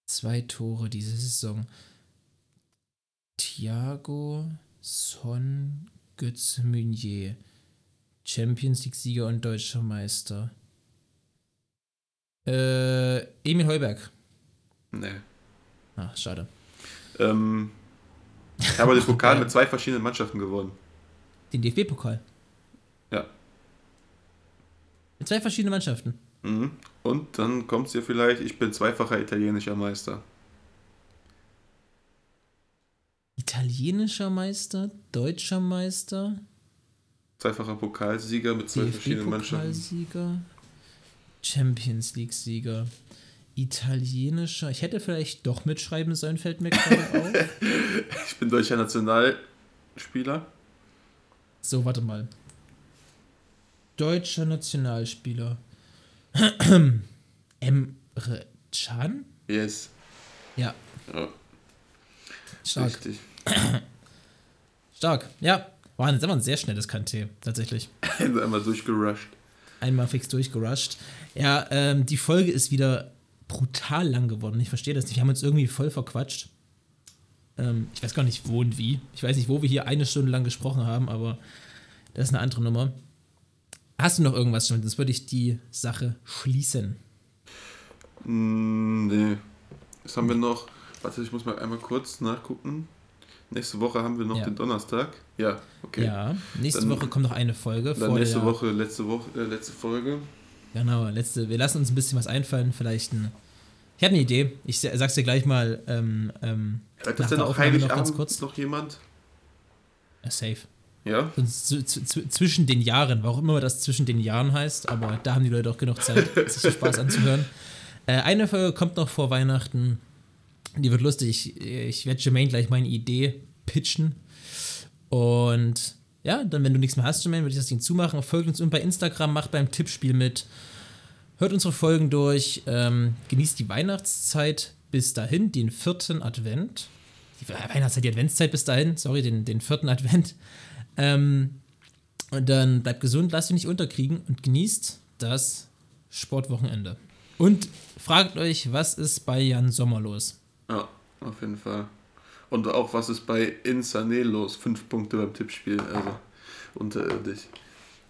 Zwei Tore diese Saison. Thiago, Son, Götze, Meunier. Champions League-Sieger und deutscher Meister. Äh, Emil Heuberg. Nee. Ah, schade. Ähm, ich habe den Pokal mit zwei verschiedenen Mannschaften gewonnen. Den DFB-Pokal. Ja. Mit zwei verschiedenen Mannschaften. Mhm. Und dann kommt es dir vielleicht, ich bin zweifacher italienischer Meister. Italienischer Meister, deutscher Meister, Zweifacher Pokalsieger mit zwei verschiedenen Mannschaften. DFB-Pokalsieger, Champions League-Sieger, italienischer. Ich hätte vielleicht doch mitschreiben sollen, fällt mir gerade auf. Ich bin deutscher Nationalspieler. So, warte mal. Deutscher Nationalspieler. Emre Can? Yes. Ja, Ja, stark. richtig. Stark. Ja, war das war ein sehr schnelles Kanté, tatsächlich. Einmal durchgerusht. Einmal fix durchgerusht. Ja, ähm, die Folge ist wieder brutal lang geworden. Ich verstehe das nicht. Wir haben uns irgendwie voll verquatscht. Ähm, ich weiß gar nicht, wo und wie. Ich weiß nicht, wo wir hier eine Stunde lang gesprochen haben, aber das ist eine andere Nummer. Hast du noch irgendwas schon? Sonst würde ich die Sache schließen. Mm, nee. Was haben wir noch? Warte, ich muss mal einmal kurz nachgucken. Nächste Woche haben wir noch Ja. den Donnerstag. Ja, okay. Ja, nächste Dann- Woche kommt noch eine Folge. Dann vor nächste der, Woche, letzte Woche, äh, letzte Folge. Genau, letzte. Wir lassen uns ein bisschen was einfallen. Vielleicht ein. Ich habe eine Idee. Ich sa- sag's dir gleich mal. Ähm, ähm, Nach das denn auch noch ganz Heiligabend kurz. noch jemand? äh, safe. Ja? Zwischen den Jahren, warum immer das zwischen den Jahren heißt, aber da haben die Leute auch genug Zeit, sich Spaß anzuhören. Äh, eine Folge kommt noch vor Weihnachten. Die wird lustig. Ich, ich werde Jermaine gleich meine Idee pitchen. Und ja, dann, wenn du nichts mehr hast, Jermaine, würde ich das Ding zumachen. Folgt uns bei Instagram, macht beim Tippspiel mit. Hört unsere Folgen durch. Ähm, genießt die Weihnachtszeit bis dahin, den vierten Advent. Die Weihnachtszeit, die Adventszeit bis dahin, sorry, den, den vierten Advent. Ähm, und dann bleibt gesund, lasst euch nicht unterkriegen und genießt das Sportwochenende. Und fragt euch, was ist bei Jan Sommer los? Ja, auf jeden Fall. Und auch was ist bei Insané los? Fünf Punkte beim Tippspiel, also unterirdisch.